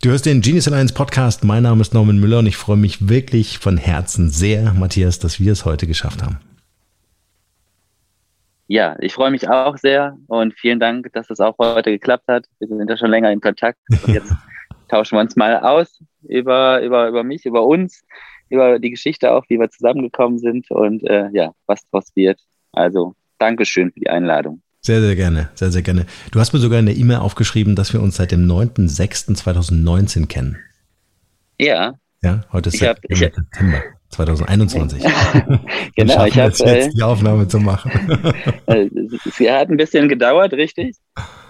Du hörst den Genius Alliance Podcast. Mein Name ist Norman Müller und ich freue mich wirklich von Herzen sehr, Matthias, dass wir es heute geschafft haben. Ja, ich freue mich auch sehr und vielen Dank, dass es auch heute geklappt hat. Wir sind ja schon länger in Kontakt und jetzt tauschen wir uns mal aus über, über, über mich, über uns, über die Geschichte auch, wie wir zusammengekommen sind und äh, ja, was daraus wird. Also Dankeschön für die Einladung. Sehr, sehr gerne, sehr, sehr gerne. Du hast mir sogar in der E-Mail aufgeschrieben, dass wir uns seit dem 9.06.2019 kennen. Ja. Ja, heute ist ich hab, September 2021. genau, ich habe jetzt äh, die Aufnahme zu machen. es hat ein bisschen gedauert, richtig.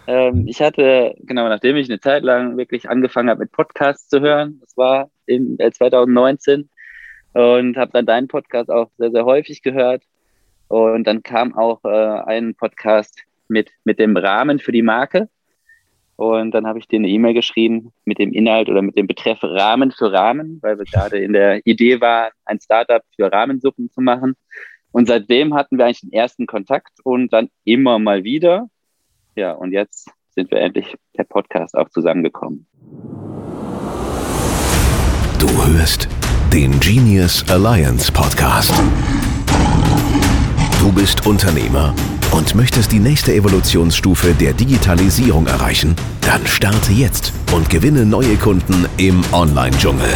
Ähm, ich hatte, genau, nachdem ich eine Zeit lang wirklich angefangen habe, mit Podcasts zu hören, das war im 2019, und habe dann deinen Podcast auch sehr, sehr häufig gehört. Und dann kam auch äh, ein Podcast mit, mit dem Rahmen für die Marke. Und dann habe ich dir eine E-Mail geschrieben mit dem Inhalt oder mit dem Betreff Rahmen für Rahmen, weil wir gerade in der Idee waren, ein Startup für Rahmensuppen zu machen. Und seitdem hatten wir eigentlich den ersten Kontakt und dann immer mal wieder. Ja, und jetzt sind wir endlich per Podcast auch zusammengekommen. Du hörst den Genius Alliance Podcast. Du bist Unternehmer und möchtest die nächste Evolutionsstufe der Digitalisierung erreichen? Dann starte jetzt und gewinne neue Kunden im Online-Dschungel.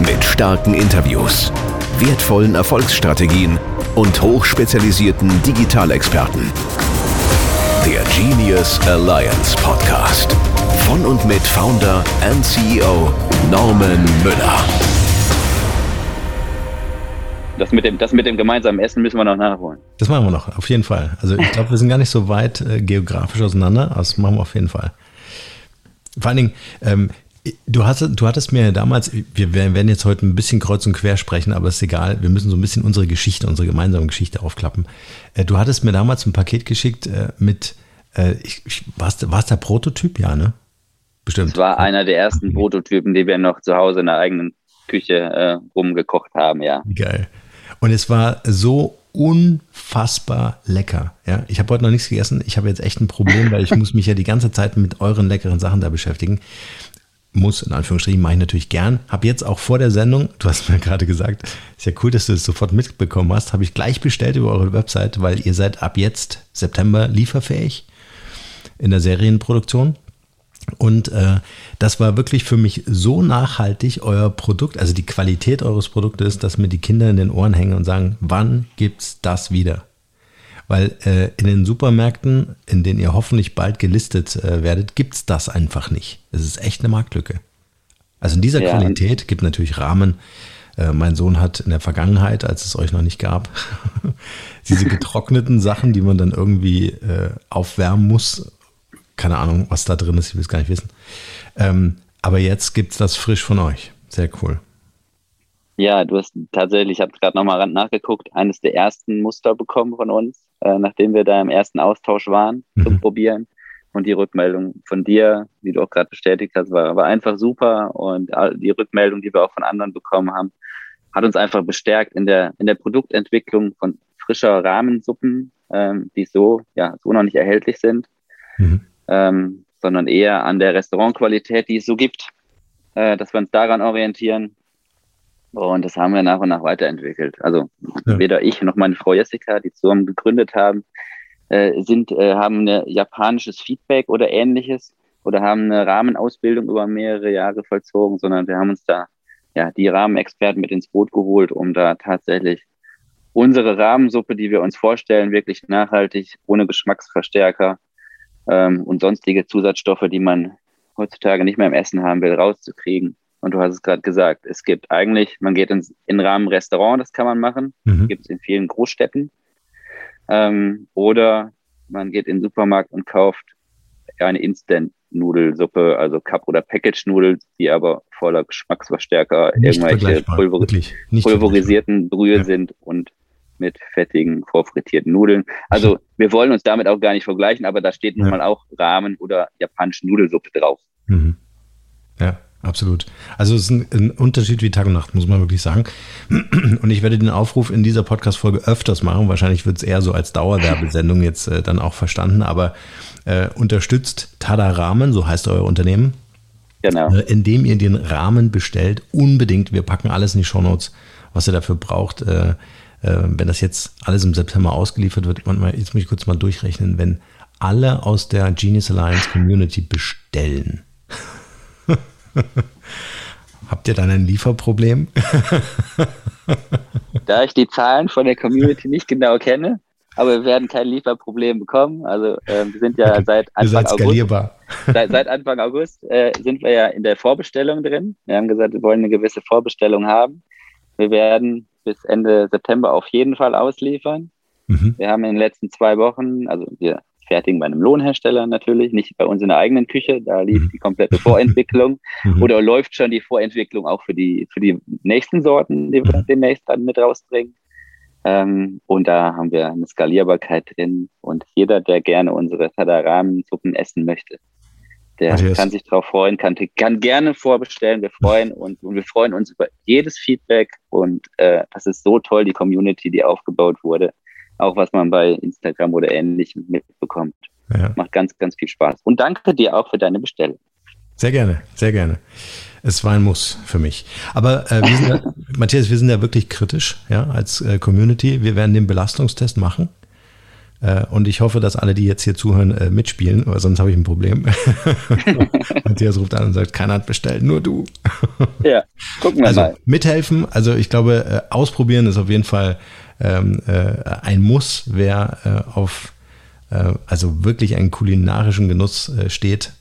Mit starken Interviews, wertvollen Erfolgsstrategien und hochspezialisierten Digitalexperten. Der Genius Alliance Podcast. Von und mit Founder and CEO Norman Müller. Das mit, dem, das mit dem gemeinsamen Essen müssen wir noch nachholen. Das machen wir noch, auf jeden Fall. Also ich glaube, wir sind gar nicht so weit äh, geografisch auseinander, aber das machen wir auf jeden Fall. Vor allen Dingen, ähm, du, hast, du hattest mir damals, wir werden jetzt heute ein bisschen kreuz und quer sprechen, aber ist egal, wir müssen so ein bisschen unsere Geschichte, unsere gemeinsame Geschichte aufklappen. Äh, du hattest mir damals ein Paket geschickt äh, mit, äh, ich, ich, war es der Prototyp? Ja, ne? Bestimmt. Das war einer der ersten Prototypen, die wir noch zu Hause in der eigenen Küche äh, rumgekocht haben, ja. Geil. Und es war so unfassbar lecker. Ja, ich habe heute noch nichts gegessen. Ich habe jetzt echt ein Problem, weil ich muss mich ja die ganze Zeit mit euren leckeren Sachen da beschäftigen. Muss, in Anführungsstrichen, mache ich natürlich gern. Habe jetzt auch vor der Sendung, du hast mir gerade gesagt, ist ja cool, dass du es das sofort mitbekommen hast, habe ich gleich bestellt über eure Website, weil ihr seid ab jetzt September lieferfähig in der Serienproduktion. Und äh, das war wirklich für mich so nachhaltig, euer Produkt, also die Qualität eures Produktes, dass mir die Kinder in den Ohren hängen und sagen, wann gibt's das wieder? Weil äh, in den Supermärkten, in denen ihr hoffentlich bald gelistet äh, werdet, gibt's das einfach nicht. Es ist echt eine Marktlücke. Also in dieser ja. Qualität gibt natürlich Rahmen. Äh, mein Sohn hat in der Vergangenheit, als es euch noch nicht gab, diese getrockneten Sachen, die man dann irgendwie äh, aufwärmen muss keine Ahnung, was da drin ist, ich will es gar nicht wissen. Ähm, aber jetzt gibt es das frisch von euch. Sehr cool. Ja, du hast tatsächlich, ich habe gerade nochmal nachgeguckt, eines der ersten Muster bekommen von uns, äh, nachdem wir da im ersten Austausch waren mhm. zum Probieren. Und die Rückmeldung von dir, wie du auch gerade bestätigt hast, war, war einfach super. Und die Rückmeldung, die wir auch von anderen bekommen haben, hat uns einfach bestärkt in der, in der Produktentwicklung von frischer Rahmensuppen, ähm, die so, ja, so noch nicht erhältlich sind. Mhm ähm, sondern eher an der Restaurantqualität, die es so gibt, äh, dass wir uns daran orientieren. Und das haben wir nach und nach weiterentwickelt. Also ja. weder ich noch meine Frau Jessica, die zusammen gegründet haben, äh, sind, äh, haben ein japanisches Feedback oder ähnliches oder haben eine Rahmenausbildung über mehrere Jahre vollzogen, sondern wir haben uns da ja die Rahmenexperten mit ins Boot geholt, um da tatsächlich unsere Rahmensuppe, die wir uns vorstellen, wirklich nachhaltig, ohne Geschmacksverstärker, ähm, und sonstige Zusatzstoffe, die man heutzutage nicht mehr im Essen haben will, rauszukriegen. Und du hast es gerade gesagt, es gibt eigentlich, man geht ins in Rahmen Restaurant, das kann man machen, mhm. gibt es in vielen Großstädten. Ähm, oder man geht in den Supermarkt und kauft eine Instant-Nudelsuppe, also Cup- oder Package-Nudeln, die aber voller Geschmacksverstärker, nicht irgendwelche pulveris pulverisierten Brühe ja. sind und mit fettigen, vorfrittierten Nudeln. Also wir wollen uns damit auch gar nicht vergleichen, aber da steht nun ja. mal auch Rahmen oder japanische Nudelsuppe drauf. Mhm. Ja, absolut. Also es ist ein, ein, Unterschied wie Tag und Nacht, muss man wirklich sagen. Und ich werde den Aufruf in dieser Podcast-Folge öfters machen. Wahrscheinlich wird es eher so als Dauerwerbesendung jetzt äh, dann auch verstanden, aber äh, unterstützt Tada Rahmen, so heißt euer Unternehmen. Genau. Äh, indem ihr den Rahmen bestellt, unbedingt. Wir packen alles in die Shownotes, was ihr dafür braucht. Äh, äh, wenn das jetzt alles im September ausgeliefert wird, jetzt muss ich kurz mal durchrechnen, wenn alle aus der Genius Alliance Community bestellen. Habt ihr dann ein Lieferproblem? da ich die Zahlen von der Community nicht genau kenne, aber wir werden kein Lieferproblem bekommen. Also äh, wir sind ja okay. seit Anfang August, seit, seit, Anfang August äh, sind wir ja in der Vorbestellung drin. Wir haben gesagt, wir wollen eine gewisse Vorbestellung haben. Wir werden bis Ende September auf jeden Fall ausliefern. Mhm. Wir haben in den letzten zwei Wochen, also wir fertigen bei einem Lohnhersteller natürlich, nicht bei uns in der eigenen Küche, da lief mhm. die komplette Vorentwicklung mhm. oder läuft schon die Vorentwicklung auch für die, für die nächsten Sorten, die wir mhm. demnächst dann mit rausbringen. Ähm, und da haben wir eine Skalierbarkeit drin und jeder, der gerne unsere Tadaramensuppen essen möchte, der Matthias. kann sich darauf freuen, kann, kann gerne vorbestellen. Wir freuen uns und wir freuen uns über jedes Feedback und äh, das ist so toll, die Community, die aufgebaut wurde auch was man bei Instagram oder ähnlichem mitbekommt. Ja. Macht ganz, ganz viel Spaß. Und danke dir auch für deine Bestellung. Sehr gerne, sehr gerne. Es war ein Muss für mich. Aber äh, wir ja, Matthias, wir sind ja wirklich kritisch, ja, als äh, Community. Wir werden den Belastungstest machen. Äh, und ich hoffe, dass alle, die jetzt hier zuhören, äh, mitspielen, weil sonst habe ich ein Problem. Matthias ruft an und sagt, keiner hat bestellt, nur du. ja, gucken wir also, mal. Mithelfen, also ich glaube, äh, ausprobieren ist auf jeden Fall ähm, äh, ein Muss, wer äh, auf äh, also wirklich einen kulinarischen Genuss steht.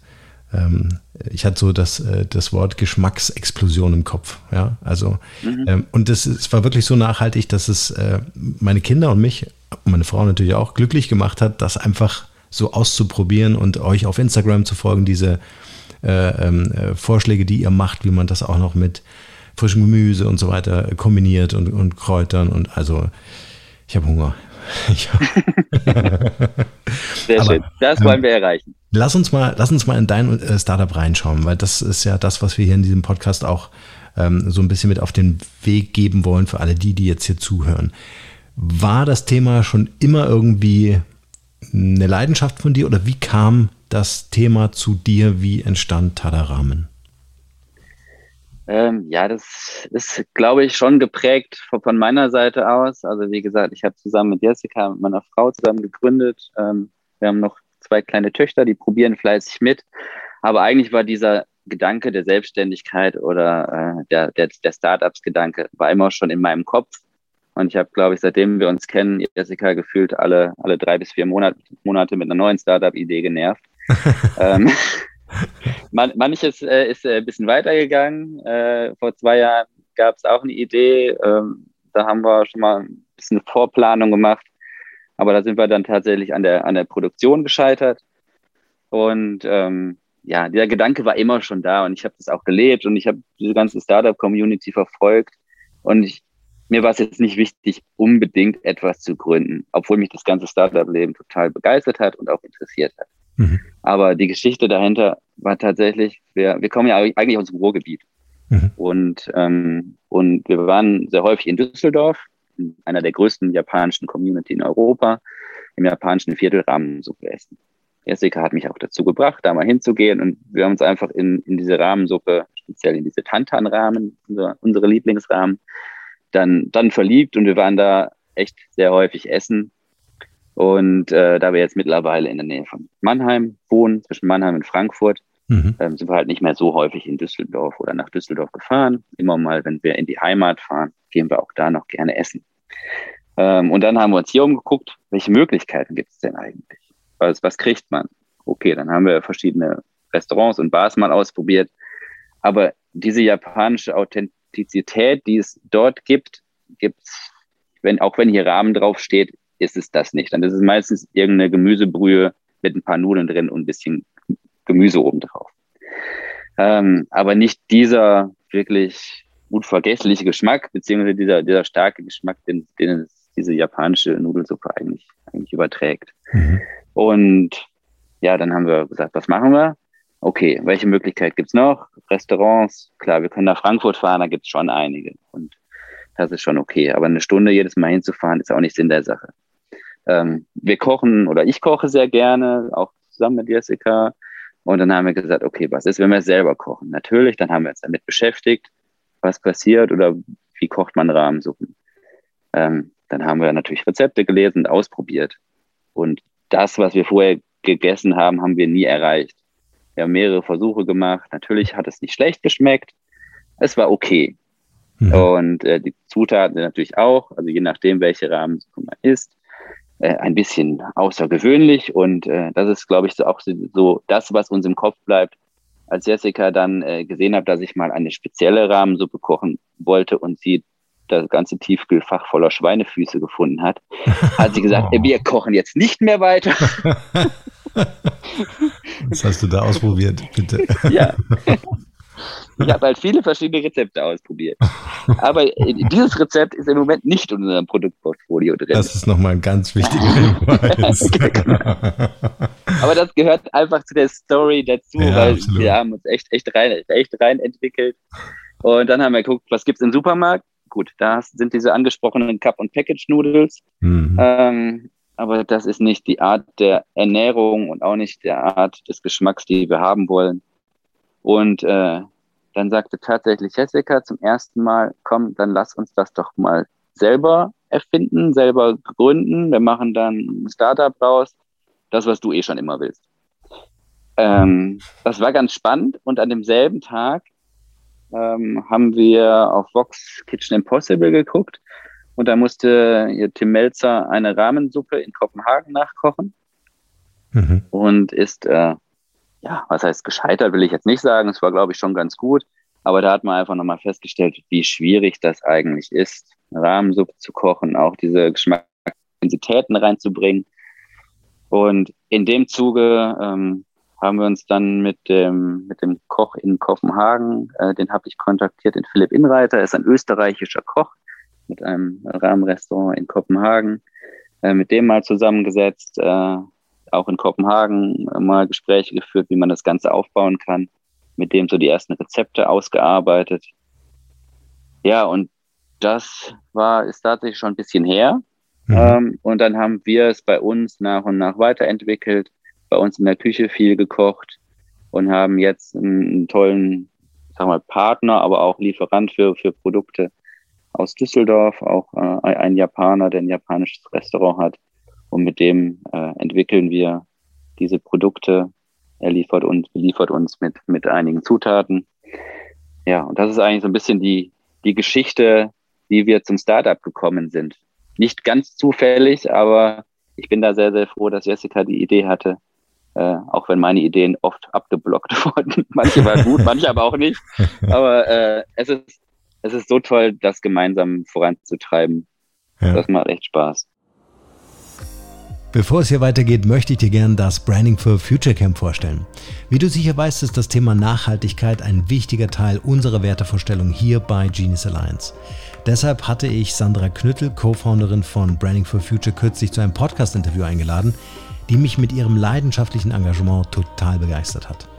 Ähm, ich hatte so das, das Wort Geschmacksexplosion im Kopf. Ja, also mhm. ähm, und das, es war wirklich so nachhaltig, dass es meine Kinder und mich meine Frau natürlich auch glücklich gemacht hat, das einfach so auszuprobieren und euch auf Instagram zu folgen, diese äh, ähm, äh, Vorschläge, die ihr macht, wie man das auch noch mit frischem Gemüse und so weiter kombiniert und, und Kräutern und also ich habe Hunger. Sehr Aber, schön. Das wollen wir erreichen. Lass uns mal, lass uns mal in dein äh, Startup reinschauen, weil das ist ja das, was wir hier in diesem Podcast auch ähm, so ein bisschen mit auf den Weg geben wollen für alle die, die jetzt hier zuhören. War das Thema schon immer irgendwie eine Leidenschaft von dir oder wie kam das Thema zu dir? Wie entstand Tadaramen? Ähm, ja, das ist, glaube ich, schon geprägt von, meiner Seite aus. Also wie gesagt, ich habe zusammen mit Jessica, mit meiner Frau zusammen gegründet. Ähm, wir haben noch zwei kleine Töchter, die probieren fleißig mit. Aber eigentlich war dieser Gedanke der Selbstständigkeit oder äh, der, der, der Startups-Gedanke war immer schon in meinem Kopf. Und ich habe, glaube ich, seitdem wir uns kennen, Jessica gefühlt alle, alle drei bis vier Monate, Monate mit einer neuen Startup-Idee genervt. ähm, man, manches äh, ist äh, ein bisschen weitergegangen. Äh, vor zwei Jahren gab es auch eine Idee. Ähm, da haben wir schon mal ein bisschen Vorplanung gemacht. Aber da sind wir dann tatsächlich an der, an der Produktion gescheitert. Und ähm, ja, der Gedanke war immer schon da und ich habe das auch gelebt und ich habe diese ganze Startup-Community verfolgt. Und ich, mir war es jetzt nicht wichtig, unbedingt etwas zu gründen, obwohl mich das ganze Startup-Leben total begeistert hat und auch interessiert hat. Mhm. Aber die Geschichte dahinter war tatsächlich, wir, wir kommen ja eigentlich aus dem Ruhrgebiet. Mhm. Und, ähm, und wir waren sehr häufig in Düsseldorf, in einer der größten japanischen Community in Europa, im japanischen Viertelrahmen Rahmensuppe essen. Jessica hat mich auch dazu gebracht, da mal hinzugehen und wir haben uns einfach in, in diese Rahmensuppe, speziell in diese Tantan-Rahmen, unser, unsere Lieblingsrahmen, dann, dann verliebt und wir waren da echt sehr häufig essen und äh, da wir jetzt mittlerweile in der Nähe von Mannheim wohnen, zwischen Mannheim und Frankfurt, mhm. ähm, sind wir halt nicht mehr so häufig in Düsseldorf oder nach Düsseldorf gefahren. Immer mal, wenn wir in die Heimat fahren, gehen wir auch da noch gerne essen. Ähm, und dann haben wir uns hier umgeguckt, welche Möglichkeiten gibt es denn eigentlich? Was, was kriegt man? Okay, dann haben wir verschiedene Restaurants und Bars mal ausprobiert. Aber diese japanische Authentizität, die es dort gibt, gibt's, wenn, auch wenn hier Rahmen draufsteht, ist es das nicht. Dann ist es meistens irgendeine Gemüsebrühe mit ein paar Nudeln drin und ein bisschen Gemüse obendrauf. Ähm, aber nicht dieser wirklich unvergessliche Geschmack, beziehungsweise dieser, dieser starke Geschmack, den, den diese japanische Nudelsuppe eigentlich, eigentlich überträgt. Mhm. Und ja, dann haben wir gesagt, was machen wir? Okay, welche Möglichkeit gibt's noch? Restaurants, klar, wir können nach Frankfurt fahren, da gibt's schon einige. Und das ist schon okay. Aber eine Stunde jedes Mal hinzufahren, ist auch nicht Sinn der Sache. Ähm, wir kochen oder ich koche sehr gerne, auch zusammen mit Jessica. Und dann haben wir gesagt, okay, was ist, wenn wir selber kochen? Natürlich, dann haben wir uns damit beschäftigt, was passiert oder wie kocht man Rahmensuppen. Ähm, dann haben wir natürlich Rezepte gelesen und ausprobiert. Und das, was wir vorher gegessen haben, haben wir nie erreicht. Wir haben mehrere Versuche gemacht. Natürlich hat es nicht schlecht geschmeckt. Es war okay. Mhm. Und äh, die Zutaten natürlich auch, also je nachdem, welche Rahmensuppe man isst, äh, ein bisschen außergewöhnlich. Und äh, das ist, glaube ich, so auch so das, was uns im Kopf bleibt. Als Jessica dann äh, gesehen hat, dass ich mal eine spezielle Rahmensuppe kochen wollte und sie das ganze Tiefkühlfach voller Schweinefüße gefunden hat, hat sie gesagt, oh. wir kochen jetzt nicht mehr weiter. Was hast du da ausprobiert, bitte? Ja. Ich habe halt viele verschiedene Rezepte ausprobiert. Aber dieses Rezept ist im Moment nicht in unserem Produktportfolio drin. Das ist nochmal ein ganz wichtiger Hinweis. Aber das gehört einfach zu der Story dazu, ja, weil absolut. wir haben uns echt, echt rein, echt rein entwickelt. Und dann haben wir geguckt, was gibt's im Supermarkt? Gut, da sind diese angesprochenen Cup- und Package-Noodles. Mhm. Ähm, aber das ist nicht die Art der Ernährung und auch nicht der Art des Geschmacks, die wir haben wollen. Und äh, dann sagte tatsächlich Jessica zum ersten Mal, komm, dann lass uns das doch mal selber erfinden, selber gründen. Wir machen dann ein Startup raus. Das, was du eh schon immer willst. Ähm, das war ganz spannend und an demselben Tag ähm, haben wir auf Vox Kitchen Impossible geguckt und da musste Tim Melzer eine Rahmensuppe in Kopenhagen nachkochen mhm. und ist äh, ja, was heißt gescheitert, will ich jetzt nicht sagen. Es war, glaube ich, schon ganz gut. Aber da hat man einfach nochmal festgestellt, wie schwierig das eigentlich ist, Rahmensuppe zu kochen, auch diese Geschmacksintensitäten reinzubringen. Und in dem Zuge ähm, haben wir uns dann mit dem, mit dem Koch in Kopenhagen, äh, den habe ich kontaktiert, den Philipp Inreiter, er ist ein österreichischer Koch mit einem Rahmenrestaurant in Kopenhagen, äh, mit dem mal zusammengesetzt, äh, auch in Kopenhagen mal Gespräche geführt, wie man das Ganze aufbauen kann, mit dem so die ersten Rezepte ausgearbeitet. Ja, und das war, ist tatsächlich schon ein bisschen her. Mhm. Ähm, und dann haben wir es bei uns nach und nach weiterentwickelt, bei uns in der Küche viel gekocht und haben jetzt einen, einen tollen, sag mal, Partner, aber auch Lieferant für, für Produkte aus Düsseldorf, auch äh, ein Japaner, der ein japanisches Restaurant hat, und mit dem äh, entwickeln wir diese Produkte. Er liefert uns, liefert uns mit, mit einigen Zutaten. Ja, und das ist eigentlich so ein bisschen die, die Geschichte, wie wir zum Startup gekommen sind. Nicht ganz zufällig, aber ich bin da sehr, sehr froh, dass Jessica die Idee hatte, äh, auch wenn meine Ideen oft abgeblockt wurden. manche waren gut, manche aber auch nicht. Aber äh, es, ist, es ist so toll, das gemeinsam voranzutreiben. Ja. Das macht echt Spaß. Bevor es hier weitergeht, möchte ich dir gerne das Branding for Future Camp vorstellen. Wie du sicher weißt, ist das Thema Nachhaltigkeit ein wichtiger Teil unserer Wertevorstellung hier bei Genius Alliance. Deshalb hatte ich Sandra Knüttel, Co-Founderin von Branding for Future, kürzlich zu einem Podcast-Interview eingeladen, die mich mit ihrem leidenschaftlichen Engagement total begeistert hat.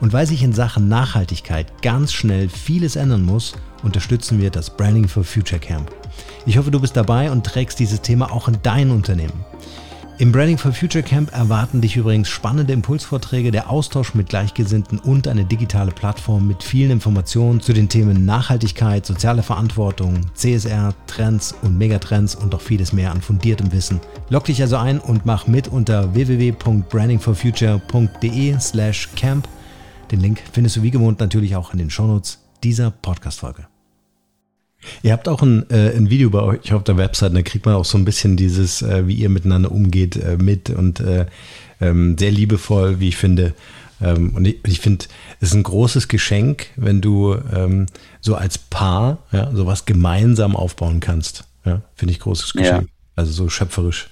Und weil sich in Sachen Nachhaltigkeit ganz schnell vieles ändern muss, unterstützen wir das Branding for Future Camp. Ich hoffe, du bist dabei und trägst dieses Thema auch in dein Unternehmen. Im Branding for Future Camp erwarten dich übrigens spannende Impulsvorträge, der Austausch mit Gleichgesinnten und eine digitale Plattform mit vielen Informationen zu den Themen Nachhaltigkeit, soziale Verantwortung, CSR, Trends und Megatrends und noch vieles mehr an fundiertem Wissen. Log dich also ein und mach mit unter www.brandingforfuture.de slash camp. Den Link findest du wie gewohnt natürlich auch in den Shownotes dieser Podcast-Folge. Ihr habt auch ein, äh, ein Video bei euch auf der Website, da kriegt man auch so ein bisschen dieses, äh, wie ihr miteinander umgeht, äh, mit und äh, ähm, sehr liebevoll, wie ich finde. Ähm, und ich, ich finde, es ist ein großes Geschenk, wenn du ähm, so als Paar ja, sowas gemeinsam aufbauen kannst. Ja, finde ich großes Geschenk. Ja. Also so schöpferisch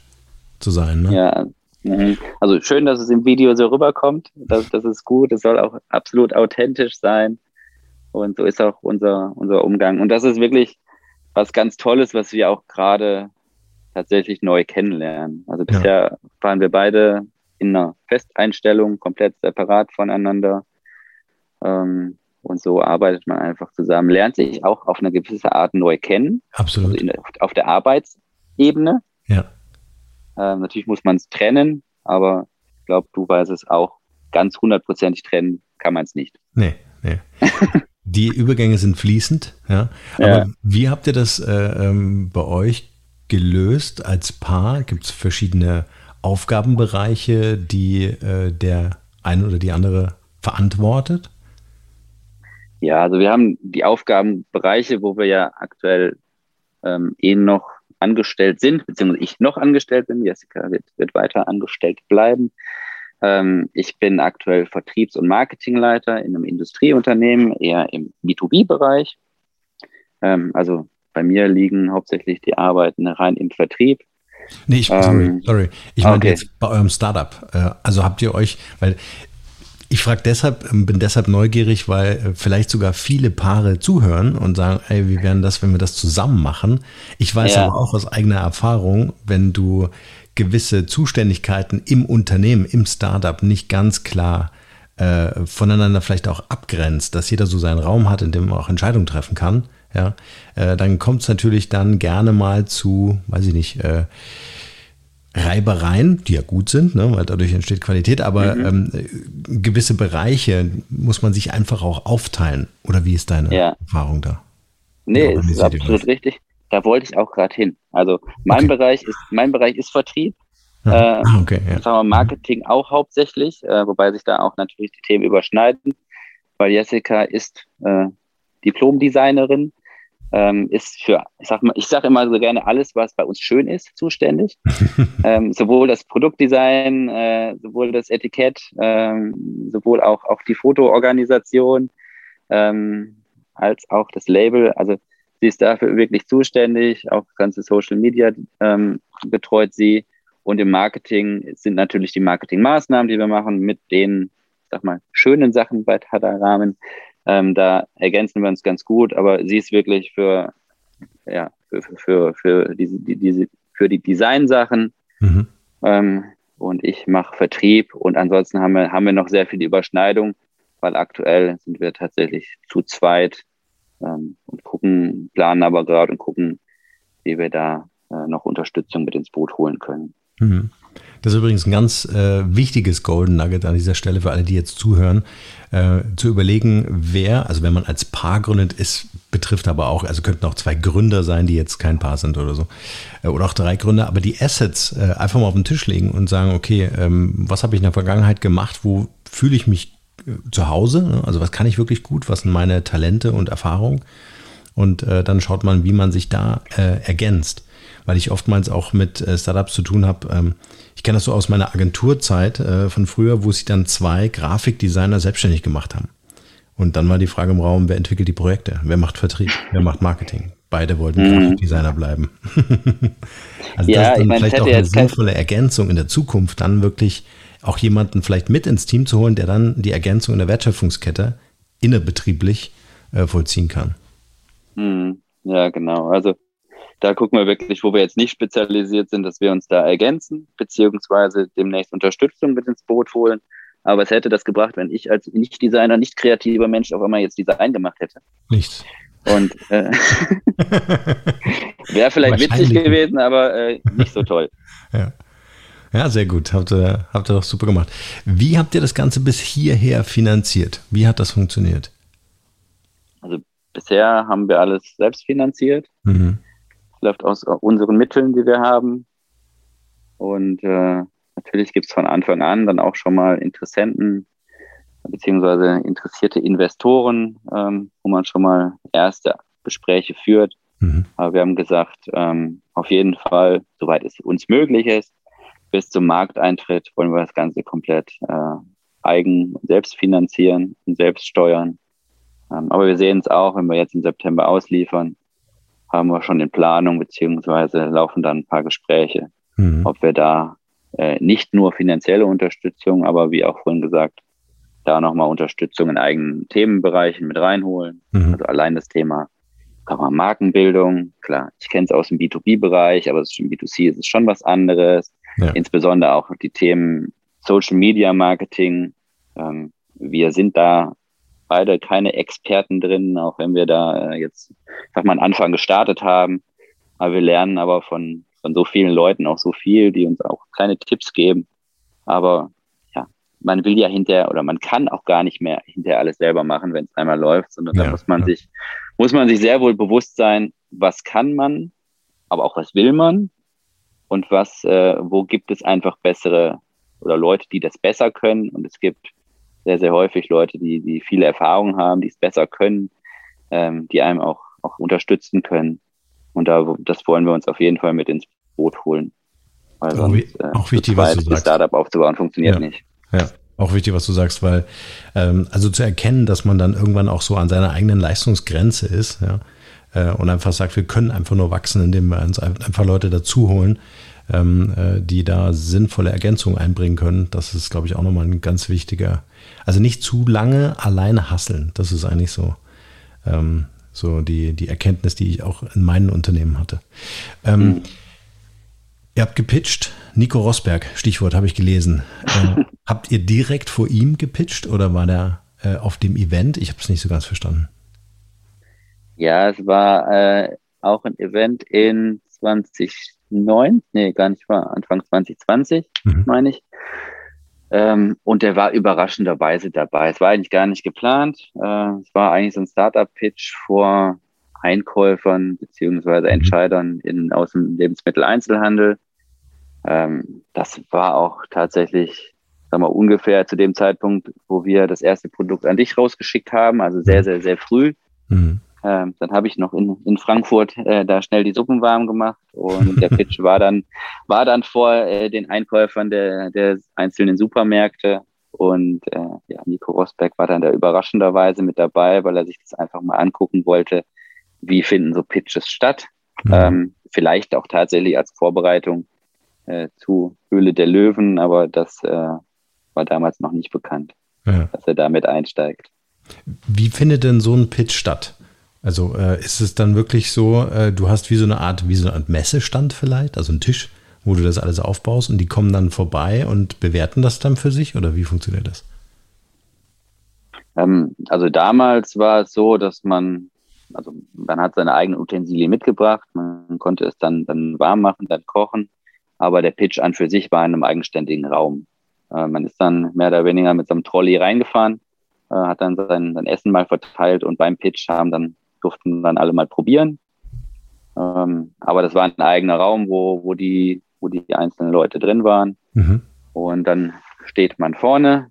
zu sein. Ne? Ja, mhm. also schön, dass es im Video so rüberkommt. Das, das ist gut. Es soll auch absolut authentisch sein. Und so ist auch unser, unser Umgang. Und das ist wirklich was ganz Tolles, was wir auch gerade tatsächlich neu kennenlernen. Also bisher ja. waren wir beide in einer Festeinstellung, komplett separat voneinander. Ähm, und so arbeitet man einfach zusammen, lernt sich auch auf eine gewisse Art neu kennen. Absolut. Also in, auf der Arbeitsebene. Ja. Ähm, natürlich muss man es trennen, aber ich glaube, du weißt es auch, ganz hundertprozentig trennen kann man es nicht. Nee, nee. Die Übergänge sind fließend, ja. Aber ja. wie habt ihr das äh, ähm, bei euch gelöst als Paar? Gibt es verschiedene Aufgabenbereiche, die äh, der eine oder die andere verantwortet? Ja, also wir haben die Aufgabenbereiche, wo wir ja aktuell ähm, eh noch angestellt sind, beziehungsweise ich noch angestellt bin. Jessica wird, wird weiter angestellt bleiben. Ähm, ich bin aktuell Vertriebs- und Marketingleiter in einem Industrieunternehmen, eher im B2B-Bereich. Ähm, also bei mir liegen hauptsächlich die Arbeiten rein im Vertrieb. Nee, ich, sorry, ähm, sorry. Ich meine okay. jetzt bei eurem Startup. Äh, also habt ihr euch, weil ich frage deshalb, ähm, bin deshalb neugierig, weil äh, vielleicht sogar viele Paare zuhören und sagen, ey, wie wäre das, wenn wir das zusammen machen? Ich weiß ja. aber auch aus eigener Erfahrung, wenn du gewisse Zuständigkeiten im Unternehmen, im Startup nicht ganz klar äh, voneinander vielleicht auch abgrenzt, dass jeder so seinen Raum hat, in dem man auch Entscheidungen treffen kann, ja, äh, dann kommt es natürlich dann gerne mal zu, weiß ich nicht, äh, Reibereien, die ja gut sind, ne, weil dadurch entsteht Qualität, aber mhm. ähm, gewisse Bereiche muss man sich einfach auch aufteilen. Oder wie ist deine ja. Erfahrung da? Nee, ist absolut richtig. Da wollte ich auch gerade hin. Also mein okay. Bereich ist, mein Bereich ist Vertrieb. Ah, äh, okay, ja. sagen wir Marketing auch hauptsächlich, äh, wobei sich da auch natürlich die Themen überschneiden, weil Jessica ist äh, Diplom-Designerin ähm, ist für, ich sag mal, ich sage immer so gerne alles, was bei uns schön ist, zuständig. ähm, sowohl das Produktdesign, äh, sowohl das Etikett, ähm, sowohl auch, auch die Fotoorganisation, ähm, als auch das Label. Also sie ist dafür wirklich zuständig, auch ganze Social Media ähm, betreut sie. Und im Marketing sind natürlich die Marketingmaßnahmen, die wir machen, mit den, sag mal, schönen Sachen bei Tada Rahmen ähm, da ergänzen wir uns ganz gut, aber sie ist wirklich für, ja, für, für, für, diese, die, diese, für die Designsachen. Mhm. Ähm, und ich mache Vertrieb und ansonsten haben wir, haben wir noch sehr viel Überschneidung, weil aktuell sind wir tatsächlich zu zweit ähm, und gucken, planen aber gerade und gucken, wie wir da äh, noch Unterstützung mit ins Boot holen können. Mhm. Das ist übrigens ein ganz äh, wichtiges Golden Nugget an dieser Stelle für alle, die jetzt zuhören, äh, zu überlegen, wer, also wenn man als Paar gründet, ist, betrifft aber auch, also könnten auch zwei Gründer sein, die jetzt kein Paar sind oder so, äh, oder auch drei Gründer, aber die Assets äh, einfach mal auf den Tisch legen und sagen, okay, ähm, was habe ich in der Vergangenheit gemacht, wo fühle ich mich äh, zu Hause, ne? also was kann ich wirklich gut, was sind meine Talente und Erfahrungen und äh, dann schaut man, wie man sich da ergänzt weil ich oftmals auch mit äh, Startups zu tun habe. Ähm, ich kenne das so aus meiner Agenturzeit äh, von früher, wo sich dann zwei Grafikdesigner selbstständig gemacht haben. Und dann war die Frage im Raum, wer entwickelt die Projekte? Wer macht Vertrieb? Wer macht Marketing? Beide wollten mhm. Grafikdesigner bleiben. also ja, das ist dann vielleicht auch eine sinnvolle Ergänzung in der Zukunft, dann wirklich auch jemanden vielleicht mit ins Team zu holen, der dann die Ergänzung in der Wertschöpfungskette innerbetrieblich äh, vollziehen kann. Mhm. Ja, genau. Also da gucken wir wirklich, wo wir jetzt nicht spezialisiert sind, dass wir uns da ergänzen, beziehungsweise demnächst Unterstützung mit ins Boot holen. Aber es hätte das gebracht, wenn ich als Nicht-Designer, nicht kreativer Mensch auf einmal jetzt Design gemacht hätte. Nichts. Und äh, wäre vielleicht witzig gewesen, aber äh, nicht so toll. Ja. Ja, sehr gut. Habt ihr, habt ihr doch super gemacht. Wie habt ihr das Ganze bis hierher finanziert? Wie hat das funktioniert? Also bisher haben wir alles selbst finanziert. Mhm läuft aus unseren Mitteln, die wir haben. Und äh, natürlich gibt es von Anfang an dann auch schon mal Interessenten beziehungsweise interessierte Investoren, ähm, wo man schon mal erste Gespräche führt. Mhm. Aber wir haben gesagt, ähm, auf jeden Fall, soweit es uns möglich ist, bis zum Markteintritt wollen wir das Ganze komplett äh, eigen selbst finanzieren und selbst steuern. Ähm, aber wir sehen es auch, wenn wir jetzt im September ausliefern, haben wir schon in Planung, beziehungsweise laufen dann ein paar Gespräche, mhm. ob wir da äh, nicht nur finanzielle Unterstützung, aber wie auch vorhin gesagt, da nochmal Unterstützung in eigenen Themenbereichen mit reinholen. Mhm. Also allein das Thema kann man Markenbildung, klar, ich kenne es aus dem B2B-Bereich, aber im B2C ist es schon was anderes. Ja. Insbesondere auch die Themen Social Media Marketing. Ähm, wir sind da beide keine Experten drin, auch wenn wir da äh, jetzt, sag mal, am Anfang gestartet haben. Aber wir lernen aber von, von so vielen Leuten auch so viel, die uns auch kleine Tipps geben. Aber ja, man will ja hinterher oder man kann auch gar nicht mehr hinterher alles selber machen, wenn es einmal läuft, sondern ja, da muss man ja. sich, muss man sich sehr wohl bewusst sein, was kann man, aber auch was will man und was, äh, wo gibt es einfach bessere oder Leute, die das besser können. Und es gibt sehr, sehr häufig Leute, die, die viele Erfahrung haben, die es besser können, ähm, die einem auch, auch unterstützen können. Und da, das wollen wir uns auf jeden Fall mit ins Boot holen. Weil auch, sonst, äh, auch wichtig, was du sagst. Startup aufzubauen funktioniert ja. nicht. Ja, auch wichtig, was du sagst, weil ähm, also zu erkennen, dass man dann irgendwann auch so an seiner eigenen Leistungsgrenze ist, ja, äh, und einfach sagt, wir können einfach nur wachsen, indem wir uns einfach Leute dazu holen, ähm, äh, die da sinnvolle Ergänzungen einbringen können. Das ist, glaube ich, auch nochmal ein ganz wichtiger. Also nicht zu lange alleine hasseln. Das ist eigentlich so, ähm, so die, die Erkenntnis, die ich auch in meinen Unternehmen hatte. Ähm, mhm. Ihr habt gepitcht, Nico Rosberg, Stichwort habe ich gelesen. Äh, habt ihr direkt vor ihm gepitcht oder war der äh, auf dem Event? Ich habe es nicht so ganz verstanden. Ja, es war äh, auch ein Event in 20 2009, nee, gar nicht war, Anfang 2020, mhm. meine ich. Ähm, und der war überraschenderweise dabei. Es war eigentlich gar nicht geplant. Äh, es war eigentlich so ein Startup-Pitch vor Einkäufern beziehungsweise mhm. Entscheidern in, aus dem Lebensmitteleinzelhandel. Ähm, das war auch tatsächlich, sagen wir, ungefähr zu dem Zeitpunkt, wo wir das erste Produkt an dich rausgeschickt haben, also sehr, mhm. sehr, sehr früh. Mhm. Ähm, dann habe ich noch in, in Frankfurt äh, da schnell die Suppen warm gemacht und der Pitch war dann war dann vor äh, den Einkäufern der, der einzelnen Supermärkte und äh, ja, Nico Rosberg war dann da überraschenderweise mit dabei, weil er sich das einfach mal angucken wollte, wie finden so Pitches statt. Mhm. Ähm, vielleicht auch tatsächlich als Vorbereitung äh, zu Höhle der Löwen, aber das äh, war damals noch nicht bekannt, ja. dass er damit einsteigt. Wie findet denn so ein Pitch statt? Also äh, ist es dann wirklich so, äh, du hast wie so eine Art, wie so eine Art Messestand vielleicht, also ein Tisch, wo du das alles aufbaust und die kommen dann vorbei und bewerten das dann für sich oder wie funktioniert das? Ähm, also damals war es so, dass man, also man hat seine eigenen Utensilien mitgebracht, man konnte es dann, dann warm machen, dann kochen, aber der Pitch an für sich war in einem eigenständigen Raum. Äh, man ist dann mehr oder weniger mit so einem Trolley reingefahren, äh, hat dann sein, sein Essen mal verteilt und beim Pitch haben dann durften dann alle mal probieren. Ähm, aber das war ein eigener Raum, wo, wo, die, wo die einzelnen Leute drin waren. Mhm. Und dann steht man vorne,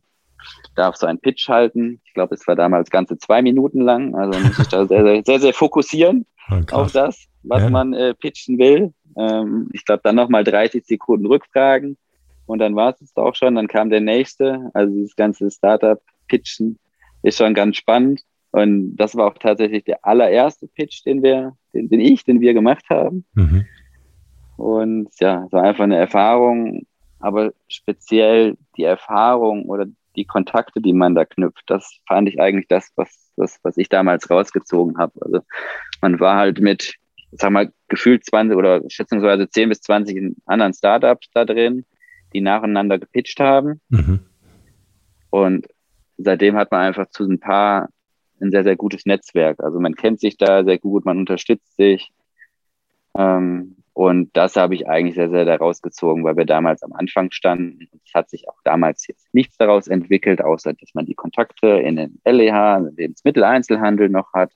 darf so einen Pitch halten. Ich glaube, es war damals ganze zwei Minuten lang. Also muss ich da sehr, sehr, sehr, sehr fokussieren oh, auf das, was ja. man äh, pitchen will. Ähm, ich glaube, dann nochmal 30 Sekunden Rückfragen. Und dann war es auch schon. Dann kam der nächste. Also das ganze Startup-Pitchen ist schon ganz spannend. Und das war auch tatsächlich der allererste Pitch, den wir, den, den ich, den wir gemacht haben. Mhm. Und ja, es war einfach eine Erfahrung, aber speziell die Erfahrung oder die Kontakte, die man da knüpft, das fand ich eigentlich das, was, was, was ich damals rausgezogen habe. Also man war halt mit, sag mal, gefühlt 20 oder schätzungsweise 10 bis 20 anderen Startups da drin, die nacheinander gepitcht haben. Mhm. Und seitdem hat man einfach zu ein paar ein sehr, sehr gutes Netzwerk. Also man kennt sich da sehr gut, man unterstützt sich. Ähm, und das habe ich eigentlich sehr, sehr daraus gezogen, weil wir damals am Anfang standen. Es hat sich auch damals jetzt nichts daraus entwickelt, außer dass man die Kontakte in den LEH, den Lebensmitteleinzelhandel noch hat,